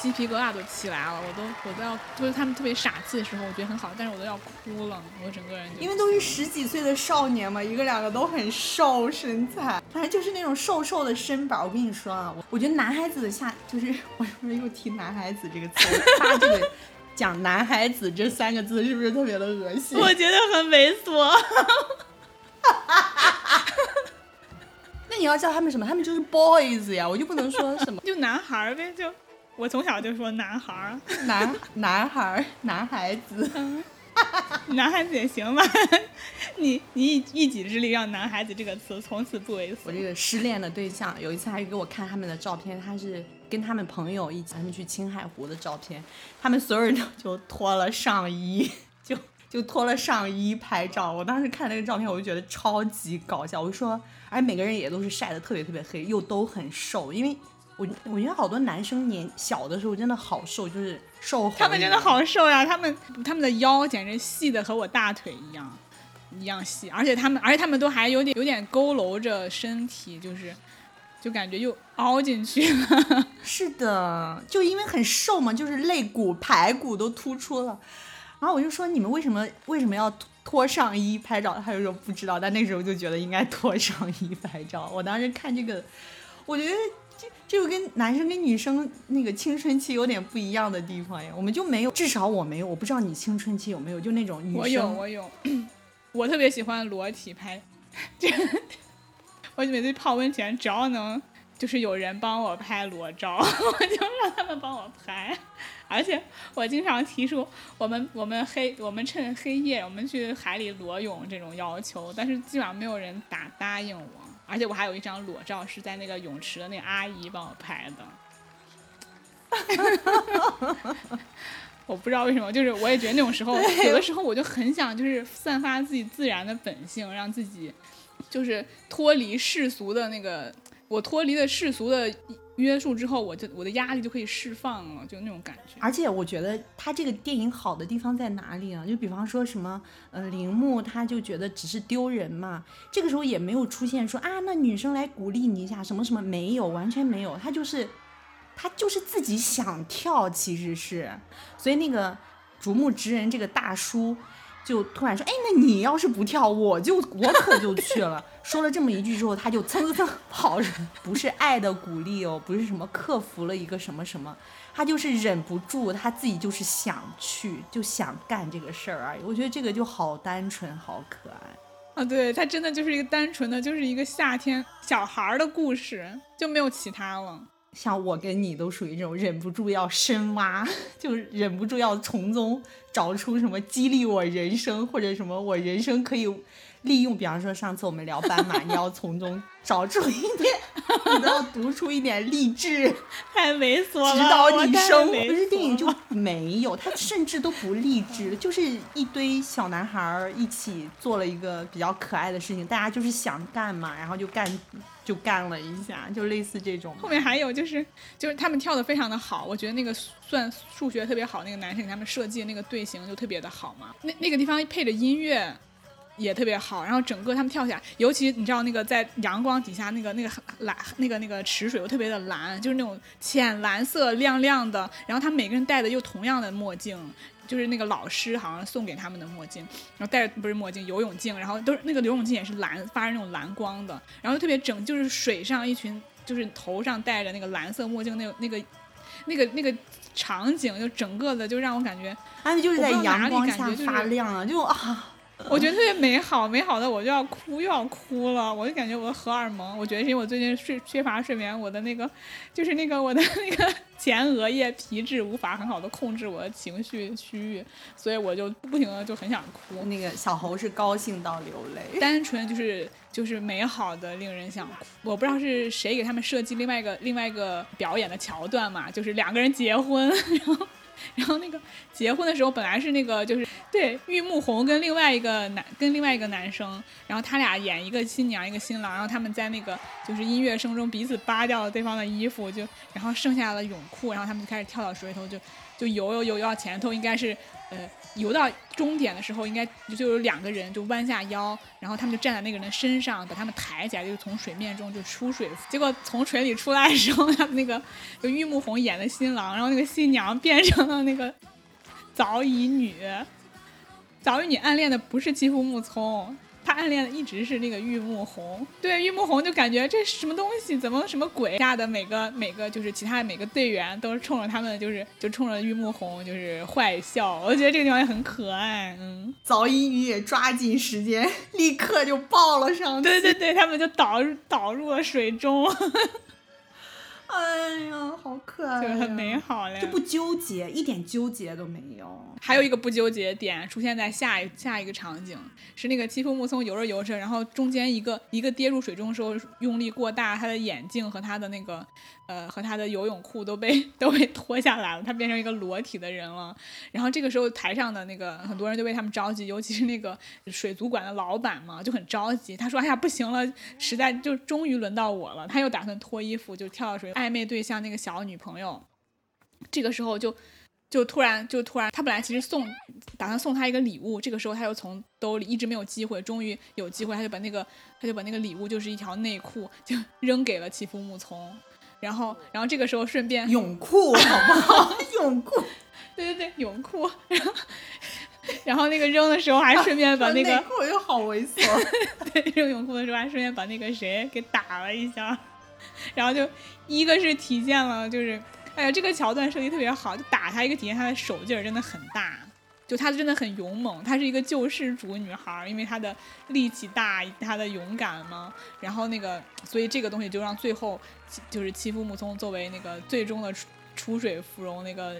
鸡皮疙瘩都起来了，我都我都要就是他们特别傻气的时候，我觉得很好，但是我都要哭了，我整个人就因为都是十几岁的少年嘛，一个两个都很瘦身材，反正就是那种瘦瘦的身板。我跟你说啊，我我觉得男孩子的下就是我是不是又提男孩子这个词？他这个讲男孩子这三个字是不是特别的恶心？我觉得很猥琐。那你要叫他们什么？他们就是 boys 呀，我就不能说什么 就男孩儿呗，就我从小就说男孩儿，男男孩儿、男孩子。男孩子也行吧。你你一一己之力让男孩子这个词从此不猥琐。我这个失恋的对象有一次还给我看他们的照片，他是跟他们朋友一起，他们去青海湖的照片，他们所有人都就脱了上衣，就就脱了上衣拍照。我当时看那个照片，我就觉得超级搞笑。我就说，而且每个人也都是晒得特别特别黑，又都很瘦，因为我我觉得好多男生年小的时候真的好瘦，就是瘦。他们真的好瘦呀，他们他们的腰简直细的和我大腿一样，一样细，而且他们而且他们都还有点有点佝偻着身体，就是就感觉又凹进去了。是的，就因为很瘦嘛，就是肋骨、排骨都突出了。然后我就说你们为什么为什么要脱上衣拍照？他就说不知道，但那时候就觉得应该脱上衣拍照。我当时看这个，我觉得这这个跟男生跟女生那个青春期有点不一样的地方呀。我们就没有，至少我没有，我不知道你青春期有没有，就那种女生。我有我有，我特别喜欢裸体拍，这 我每次泡温泉，只要能就是有人帮我拍裸照，我就让他们帮我拍。而且我经常提出我们我们黑我们趁黑夜我们去海里裸泳这种要求，但是基本上没有人答答应我。而且我还有一张裸照是在那个泳池的那个阿姨帮我拍的。我不知道为什么，就是我也觉得那种时候，有的时候我就很想就是散发自己自然的本性，让自己就是脱离世俗的那个，我脱离了世俗的约束之后，我就我的压力就可以释放了，就那种感觉。而且我觉得他这个电影好的地方在哪里啊？就比方说什么，呃，铃木他就觉得只是丢人嘛，这个时候也没有出现说啊，那女生来鼓励你一下什么什么，没有，完全没有，他就是他就是自己想跳，其实是，所以那个竹木直人这个大叔。就突然说，哎，那你要是不跳，我就我可就去了。说了这么一句之后，他就蹭蹭蹭跑着，不是爱的鼓励哦，不是什么克服了一个什么什么，他就是忍不住，他自己就是想去，就想干这个事儿而已。我觉得这个就好单纯，好可爱。啊，对他真的就是一个单纯的，就是一个夏天小孩儿的故事，就没有其他了。像我跟你都属于这种忍不住要深挖，就忍不住要从中找出什么激励我人生，或者什么我人生可以利用。比方说上次我们聊斑马，你要从中找出一点，你都要读出一点励志，太猥琐了，指导你生。猥不是电影就 没有，它甚至都不励志，就是一堆小男孩儿一起做了一个比较可爱的事情，大家就是想干嘛，然后就干就干了一下，就类似这种。后面还有就是就是他们跳的非常的好，我觉得那个算数学特别好那个男生给他们设计的那个队形就特别的好嘛。那那个地方配着音乐也特别好，然后整个他们跳起来，尤其你知道那个在阳光底下那个那个蓝那个那个池水又特别的蓝，就是那种浅蓝色亮亮的，然后他们每个人戴的又同样的墨镜。就是那个老师好像送给他们的墨镜，然后戴着不是墨镜，游泳镜，然后都是那个游泳镜也是蓝，发着那种蓝光的，然后特别整，就是水上一群，就是头上戴着那个蓝色墨镜，那个那个那个那个场景，就整个的就让我感觉，他们就是在阳光下感觉就发亮啊，就啊，我觉得特别美好，美好的我就要哭，又要哭了，我就感觉我的荷尔蒙，我觉得是因为我最近睡缺乏睡眠，我的那个就是那个我的那个前额叶皮质无法很好的控制我的情绪区域，所以我就不停的就很想哭。那个小猴是高兴到流泪。单纯就是就是美好的，令人想哭。我不知道是谁给他们设计另外一个另外一个表演的桥段嘛，就是两个人结婚，然后然后那个结婚的时候本来是那个就是对玉木宏跟另外一个男跟另外一个男生，然后他俩演一个新娘一个新郎，然后他们在那个就是音乐声中彼此扒掉了对方的衣服，就然后剩下了泳裤，然后他们就开始跳到水里头就就游游游游到前头，应该是呃游到终点的时候，应该就有两个人就弯下腰，然后他们就站在那个人身上，把他们抬起来，就从水面中就出水。结果从水里出来的时候，他们那个就玉木宏演的新郎，然后那个新娘变成了那个 早乙女。早乙女暗恋的不是吉夫木聪，她暗恋的一直是那个玉木宏。对，玉木宏就感觉这是什么东西，怎么什么鬼？下的每个每个就是其他的每个队员都是冲着他们，就是就冲着玉木宏就是坏笑。我觉得这个地方也很可爱，嗯，早乙女也抓紧时间，立刻就抱了上去。对对对，他们就导入导入了水中，哎呀，好可爱、呀，就很美好嘞。就不纠结，一点纠结都没有。还有一个不纠结点出现在下一下一个场景，是那个欺负木松游着游着，然后中间一个一个跌入水中的时候用力过大，他的眼镜和他的那个呃和他的游泳裤都被都被脱下来了，他变成一个裸体的人了。然后这个时候台上的那个很多人就为他们着急，尤其是那个水族馆的老板嘛，就很着急。他说：“哎呀，不行了，实在就终于轮到我了。”他又打算脱衣服就跳到水，暧昧对象那个小女朋友，这个时候就。就突然就突然，他本来其实送打算送他一个礼物，这个时候他又从兜里一直没有机会，终于有机会，他就把那个他就把那个礼物就是一条内裤就扔给了欺负木聪，然后然后这个时候顺便泳裤好不好？泳裤，对对对泳裤，然后然后那个扔的时候还顺便把那个内裤又好猥琐。对扔泳裤的时候还顺便把那个谁给打了一下，然后就一个是体现了就是。哎呀，这个桥段设计特别好，就打他一个体现他的手劲儿真的很大，就她真的很勇猛，她是一个救世主女孩儿，因为她的力气大，她的勇敢嘛。然后那个，所以这个东西就让最后就是欺负木聪作为那个最终的出出水芙蓉那个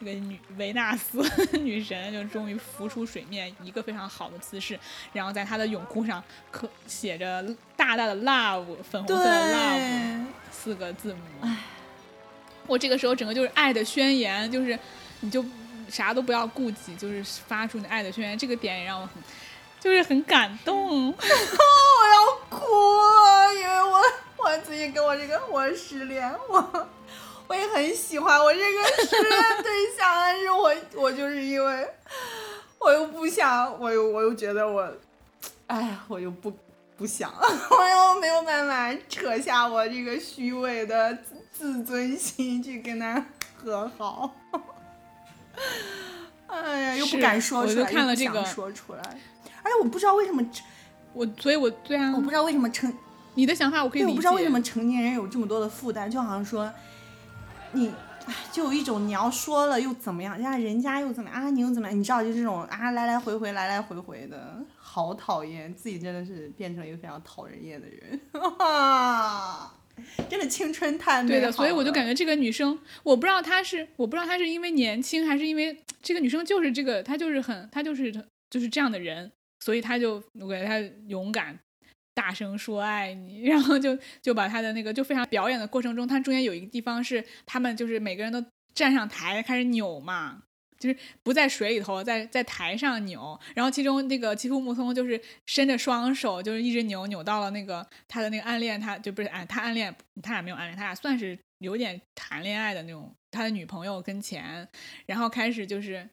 那个女维纳斯 女神，就终于浮出水面，一个非常好的姿势。然后在她的泳裤上刻写着大大的 love 粉红色的 love 四个字母。我这个时候整个就是爱的宣言，就是你就啥都不要顾忌，就是发出你爱的宣言。这个点也让我很，就是很感动。我要哭了，因为我我最近跟我这个我失恋，我我也很喜欢我这个失恋对象，但是我 我就是因为我又不想，我又我又觉得我，哎呀，我又不不想，我又没有办法扯下我这个虚伪的自尊心去跟他和好。哎呀，又不敢说出来，我就看了又不想这个说出来，而且我不知道为什么，我所以我，对啊，我不知道为什么成你的想法我可以对，理解。我不知道为什么成年人有这么多的负担，就好像说，你，哎，就有一种你要说了又怎么样，人家人家又怎么样啊，你又怎么样？你知道，就这种啊，来来回回，来来回回的，好讨厌，自己真的是变成一个非常讨人厌的人。真的青春太美对的，所以我就感觉这个女生，我不知道她是，我不知道她是因为年轻，还是因为这个女生就是这个，她就是很，她就是就是这样的人，所以她就我感觉她勇敢，大声说爱你，然后就就把她的那个就非常表演的过程中，她中间有一个地方是他们就是每个人都站上台开始扭嘛。就是不在水里头，在在台上扭，然后其中那个几乎木通就是伸着双手，就是一直扭扭到了那个他的那个暗恋，他就不是暗他暗恋，他俩没有暗恋，他俩算是有点谈恋爱的那种，他的女朋友跟前，然后开始就是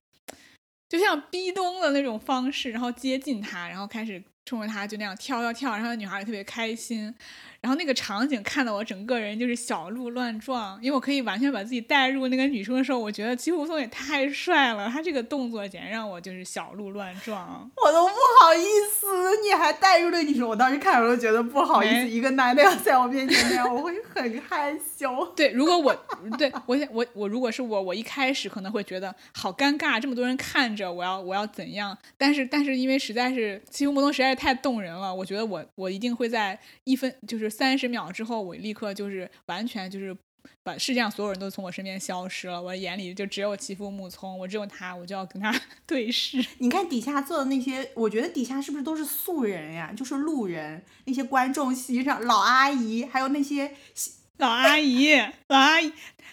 就像逼咚的那种方式，然后接近他，然后开始冲着他就那样跳跳跳，然后那女孩也特别开心，然后那个场景看得我整个人就是小鹿乱撞，因为我可以完全把自己带入那个女生的时候，我觉得吉普松也太帅了，他这个动作简直让我就是小鹿乱撞。我都不好意思，你还带入了女生，我当时看我都觉得不好意思，一个男的要在我面前那样，我会很害羞。对，如果我对我想我我如果是我，我一开始可能会觉得好尴尬，这么多人看着，我要我要怎样？但是但是因为实在是《七福魔动》实在是太动人了，我觉得我我一定会在一分就是三十秒之后，我立刻就是完全就是把世界上所有人都从我身边消失了，我眼里就只有齐夫木聪，我只有他，我就要跟他 对视。你看底下坐的那些，我觉得底下是不是都是素人呀？就是路人，那些观众席上老阿姨，还有那些 老阿姨，老阿姨，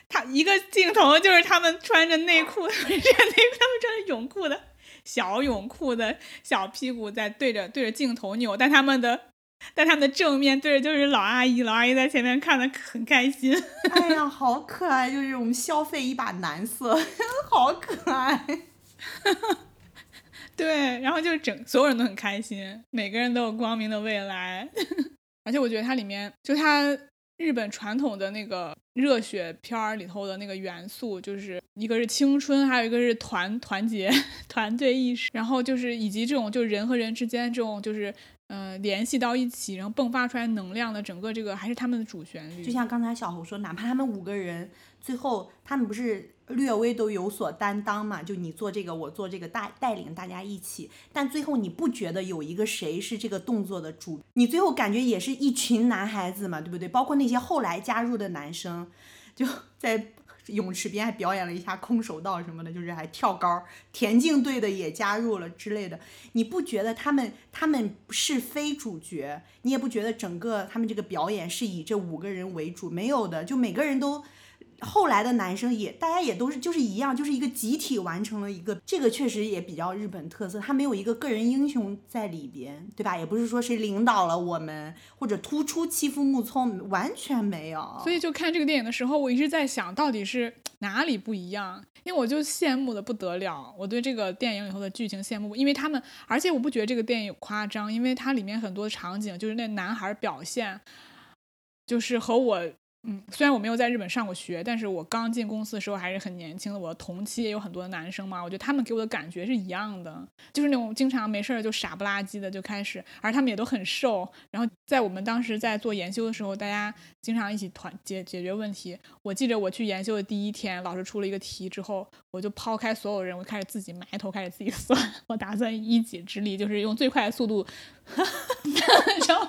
他一个镜头就是他们 穿着内裤，穿着内裤，他们穿着泳裤的小泳裤的小屁股在对着对着镜头扭，但他们的但他们的正面对着就是老阿姨，老阿姨在前面看的很开心。哎呀，好可爱！就是我们消费一把男色，好可爱。对，然后就是整所有人都很开心，每个人都有光明的未来。而且我觉得它里面就它日本传统的那个热血片儿里头的那个元素，就是一个是青春，还有一个是团团结、团队意识，然后就是以及这种就人和人之间这种就是呃联系到一起，然后迸发出来能量的整个这个还是他们的主旋律。就像刚才小侯说，哪怕他们五个人最后他们不是略微都有所担当嘛？就你做这个，我做这个，带带领大家一起，但最后你不觉得有一个谁是这个动作的主？你最后感觉也是一群男孩子嘛，对不对？包括那些后来加入的男生，就在。泳池边还表演了一下空手道什么的，就是还跳高，田径队的也加入了之类的。你不觉得他们他们是非主角？你也不觉得整个他们这个表演是以这五个人为主？没有的，就每个人都。后来的男生也，大家也都是就是一样，就是一个集体完成了一个，这个确实也比较日本特色，他没有一个个人英雄在里边，对吧？也不是说谁领导了我们，或者突出欺负木聪，完全没有。所以就看这个电影的时候，我一直在想到底是 哪里不一样，因为我就羡慕的不得了，我对这个电影里头的剧情羡慕，因为他们，而且我不觉得这个电影有夸张，因为它里面很多场景就是那男孩表现，就是和我。嗯，虽然我没有在日本上过学，但是我刚进公司的时候还是很年轻的。我同期也有很多的男生嘛，我觉得他们给我的感觉是一样的，就是那种经常没事儿就傻不拉几的就开始，而他们也都很瘦。然后在我们当时在做研修的时候，大家经常一起团解解决问题。我记得我去研修的第一天，老师出了一个题之后，我就抛开所有人，我开始自己埋头开始自己算。我打算一己之力，就是用最快的速度，然后。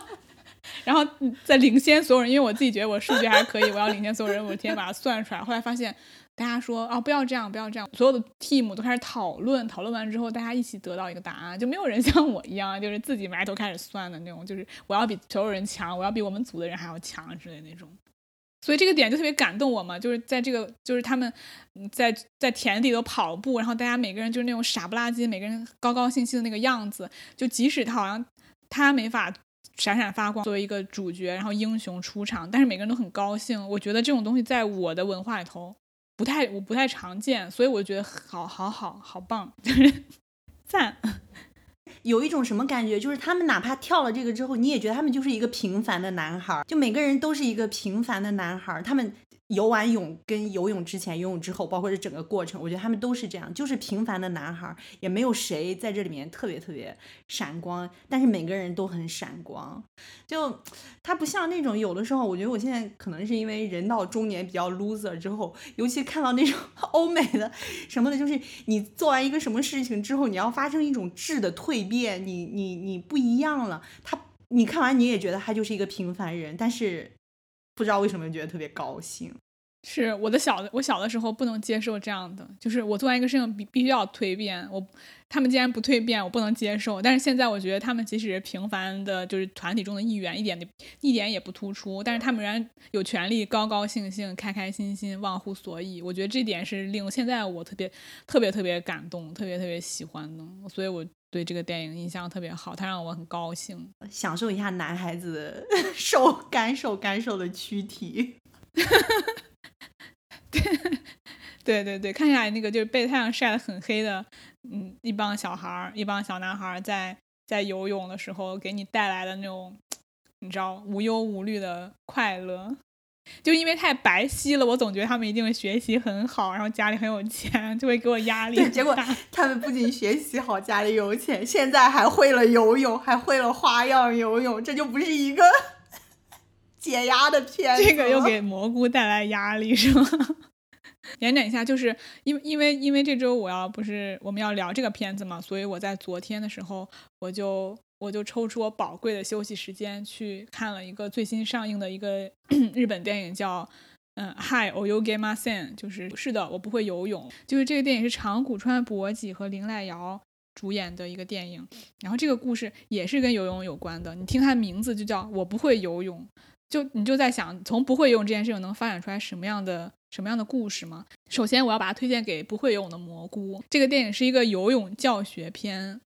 然后再领先所有人，因为我自己觉得我数学还可以，我要领先所有人，我天天把它算出来。后来发现大家说啊，不要这样，不要这样，所有的 team 都开始讨论，讨论完之后，大家一起得到一个答案，就没有人 像我一样，就是自己埋头开始算的那种，就是我要比所有人强，我要比我们组的人还要强之类那种。所以这个点就特别感动我嘛，就是在这个，就是他们在在田地里头跑步，然后大家每个人就是那种傻不拉几，每个人高高兴兴的那个样子，就即使他好像他没法。闪闪发光，作为一个主角，然后英雄出场，但是每个人都很高兴。我觉得这种东西在我的文化里头不太，我不太常见，所以我觉得好好好好棒，就 是赞。有一种什么感觉，就是他们哪怕跳了这个之后，你也觉得他们就是一个平凡的男孩，就每个人都是一个平凡的男孩，他们。游完泳跟游泳之前、游泳之后，包括这整个过程，我觉得他们都是这样，就是平凡的男孩，也没有谁在这里面特别特别闪光，但是每个人都很闪光。就他不像那种有的时候，我觉得我现在可能是因为人到中年比较 loser 之后，尤其看到那种 欧美的什么的，就是你做完一个什么事情之后，你要发生一种质的蜕变，你你你不一样了。他你看完你也觉得他就是一个平凡人，但是。不知道为什么觉得特别高兴。是我的小的，我小的时候不能接受这样的，就是我做完一个事情必必须要蜕变，我他们既然不蜕变，我不能接受。但是现在我觉得他们即使平凡的，就是团体中的一员，一点的一点也不突出，但是他们仍然有权利高高兴兴、开开心心、忘乎所以。我觉得这点是令现在我特别特别特别感动、特别特别喜欢的，所以我对这个电影印象特别好，它让我很高兴。享受一下男孩子的 受干受干受的躯体。对对对，看起来那个就是被太阳晒得很黑的，嗯，一帮小孩儿，一帮小男孩儿在在游泳的时候给你带来的那种，你知道无忧无虑的快乐。就因为太白皙了，我总觉得他们一定会学习很好，然后家里很有钱，就会给我压力对，结果 他们不仅学习好，家里有钱，现在还会了游泳，还会了花样游泳，这就不是一个 解压的片子。这个又给蘑菇带来压力是吗？延展一下，就是因为因为因为这周我要不是我们要聊这个片子嘛，所以我在昨天的时候我就我就抽出我宝贵的休息时间去看了一个最新上映的一个 日本电影叫。嗯，Hi, o y o g e m a s e n 就是是的，我不会游泳。就是这个电影是长谷川博己和绫濑遥主演的一个电影，然后这个故事也是跟游泳有关的。你听它名字就叫“我不会游泳”，就你就在想，从不会游泳这件事情能发展出来什么样的什么样的故事吗？首先，我要把它推荐给不会游泳的蘑菇。这个电影是一个游泳教学片，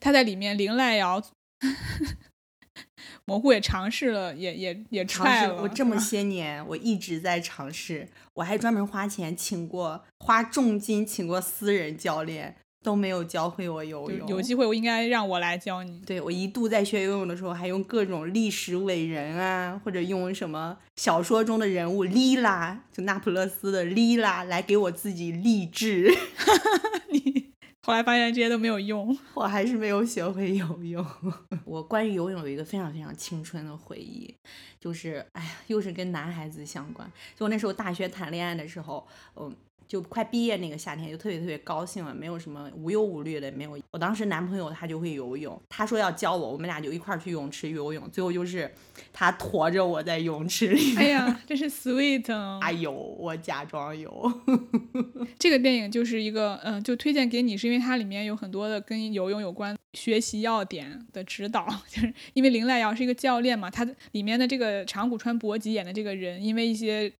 它在里面绫濑遥，蘑菇也尝试了，也也也尝试，踹了。我这么 些年，我一直在尝试，我还专门花钱请过，花重金请过私人教练，都没有教会我游泳。有机会，我应该让我来教你。对我一度在学游泳的时候，还用各种历史伟人啊，或者用什么小说中的人物莉拉，就那不勒斯的莉拉来给我自己励志。你后来发现这些都没有用。我还是没有学会游泳。我关于游泳有一个非常非常青春的回忆，就是哎呀，又是跟男孩子相关。就我那时候大学谈恋爱的时候，嗯。就快毕业那个夏天，就特别特别高兴了，没有什么无忧无虑的，没有。我当时男朋友他就会游泳，他说要教我，我们俩就一块儿去泳池游泳。最后就是他驮着我在泳池里面。哎呀，真是 sweet 啊！哎呦，我假装游。这个电影就是一个，嗯、就推荐给你，是因为它里面有很多的跟游泳有关学习要点的指导。就是因为林濑遥是一个教练嘛，他里面的这个长谷川博己演的这个人，因为一些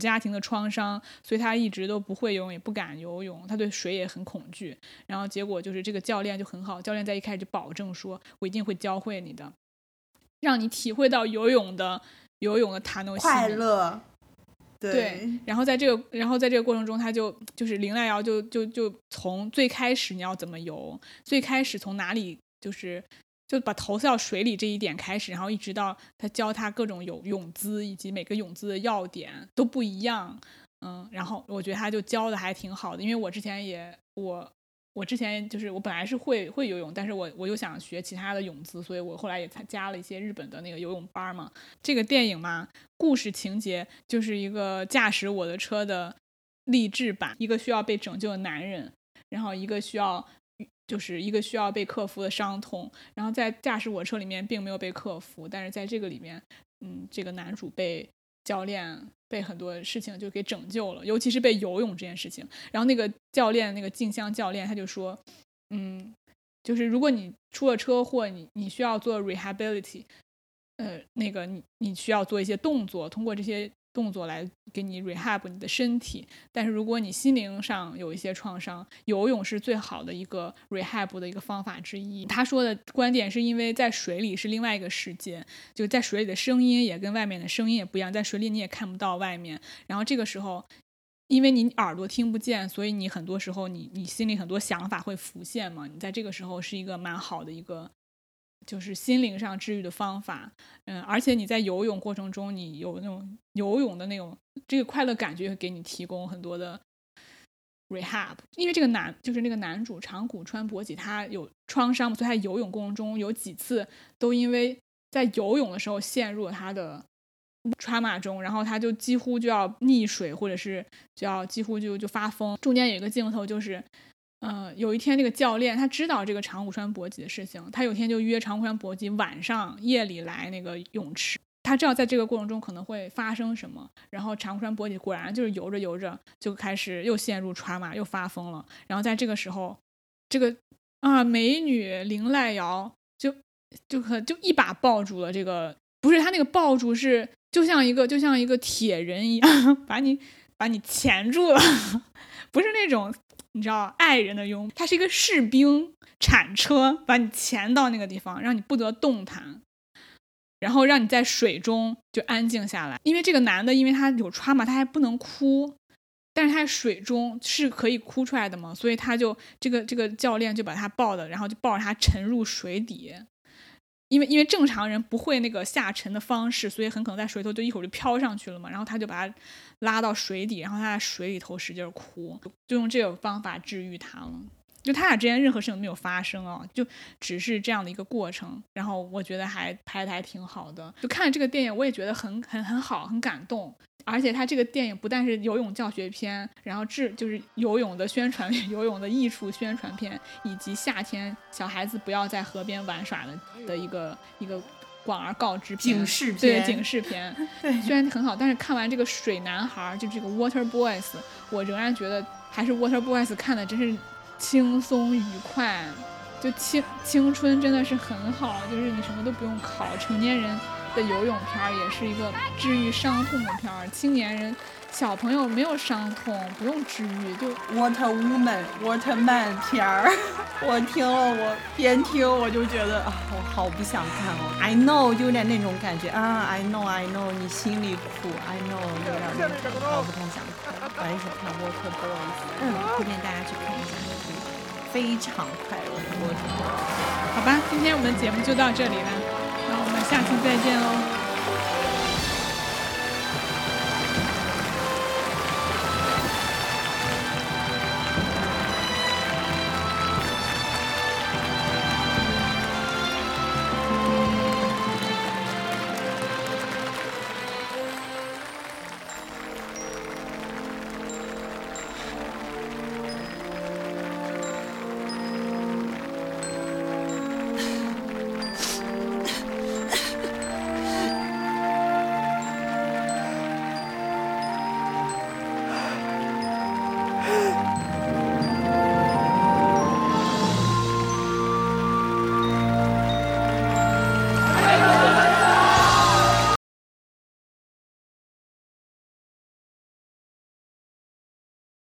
家庭的创伤，所以他一直都不会游泳，也不敢游泳，他对水也很恐惧。然后结果就是这个教练就很好，教练在一开始就保证说，我一定会教会你的，让你体会到游泳的游泳的塔诺西快乐。对，然后在这个，然后在这个过程中，他就就是林濑遥就就就从最开始你要怎么游，最开始从哪里就是就把头塞到水里这一点开始，然后一直到他教他各种泳泳姿以及每个泳姿的要点都不一样，嗯，然后我觉得他就教的还挺好的，因为我之前也我。我之前就是我本来是会会游泳，但是我我又想学其他的泳姿，所以我后来也才加了一些日本的那个游泳班嘛。这个电影嘛，故事情节就是一个驾驶我的车的励志版，一个需要被拯救的男人，然后一个需要就是一个需要被克服的伤痛，然后在驾驶我车里面并没有被克服，但是在这个里面，嗯，这个男主被教练被很多事情就给拯救了，尤其是被游泳这件事情。然后那个教练，那个静香教练，他就说，嗯，就是如果你出了车祸，你你需要做 rehability，呃，那个你你需要做一些动作，通过这些动作来给你 rehab 你的身体。但是如果你心灵上有一些创伤，游泳是最好的一个 rehab 的一个方法之一。他说的观点是因为在水里是另外一个世界，就在水里的声音也跟外面的声音也不一样，在水里你也看不到外面。然后这个时候，因为你耳朵听不见，所以你很多时候你你心里很多想法会浮现嘛。你在这个时候是一个蛮好的一个，就是心灵上治愈的方法。嗯，而且你在游泳过程中，你有那种游泳的那种这个快乐感觉，会给你提供很多的 rehab。因为这个男就是那个男主长谷川博己，他有创伤，所以他游泳过程中有几次都因为在游泳的时候陷入了他的 trauma 中，然后他就几乎就要溺水，或者是就要几乎就就发疯。中间有一个镜头就是。呃，有一天，这个教练他知道这个长谷川博己的事情，他有天就约长谷川博己晚上夜里来那个泳池，他知道在这个过程中可能会发生什么，然后长谷川博己果然就是游着游着就开始又陷入川马又发疯了。然后在这个时候，这个啊美女林濑瑶就就可就一把抱住了这个，不是他那个抱住是就像一个就像一个铁人一样 把你把你钳住了，不是那种你知道爱人的拥，他是一个士兵铲车把你潜到那个地方，让你不得动弹。然后让你在水中就安静下来，因为这个男的，因为他有穿嘛他还不能哭，但是他在水中是可以哭出来的嘛，所以他就这个这个教练就把他抱的，然后就抱着他沉入水底，因为因为正常人不会那个下沉的方式，所以很可能在水里头就一会儿就飘上去了嘛，然后他就把他拉到水底，然后他在水里头使劲哭，就用这个方法治愈他了。就他俩之间任何事情没有发生啊，就只是这样的一个过程。然后我觉得还拍的还挺好的。就看了这个电影，我也觉得很很很好，很感动。而且他这个电影不但是游泳教学片，然后治就是游泳的宣传、游泳的艺术宣传片，以及夏天小孩子不要在河边玩耍的的一个一个广而告之片警示片对警示片。对虽然很好，但是看完这个水男孩儿，就这个 Water Boys，我仍然觉得还是 Water Boys 看的真是轻松愉快，就青青春真的是很好，就是你什么都不用考，成年人的游泳片也是一个治愈伤痛的片儿，青年人。小朋友没有伤痛，不用治愈，就 Water Woman、Water Man 片儿，我听了，我边听我就觉得啊，我好不想看哦。I know 有点那种感觉啊，I know I know 你心里苦，I know 有点那种，我不太想看，我还是看 Water Boys。嗯，推荐大家去看一下非常快乐的播出。好吧，今天我们节目就到这里了，那我们下期再见喽。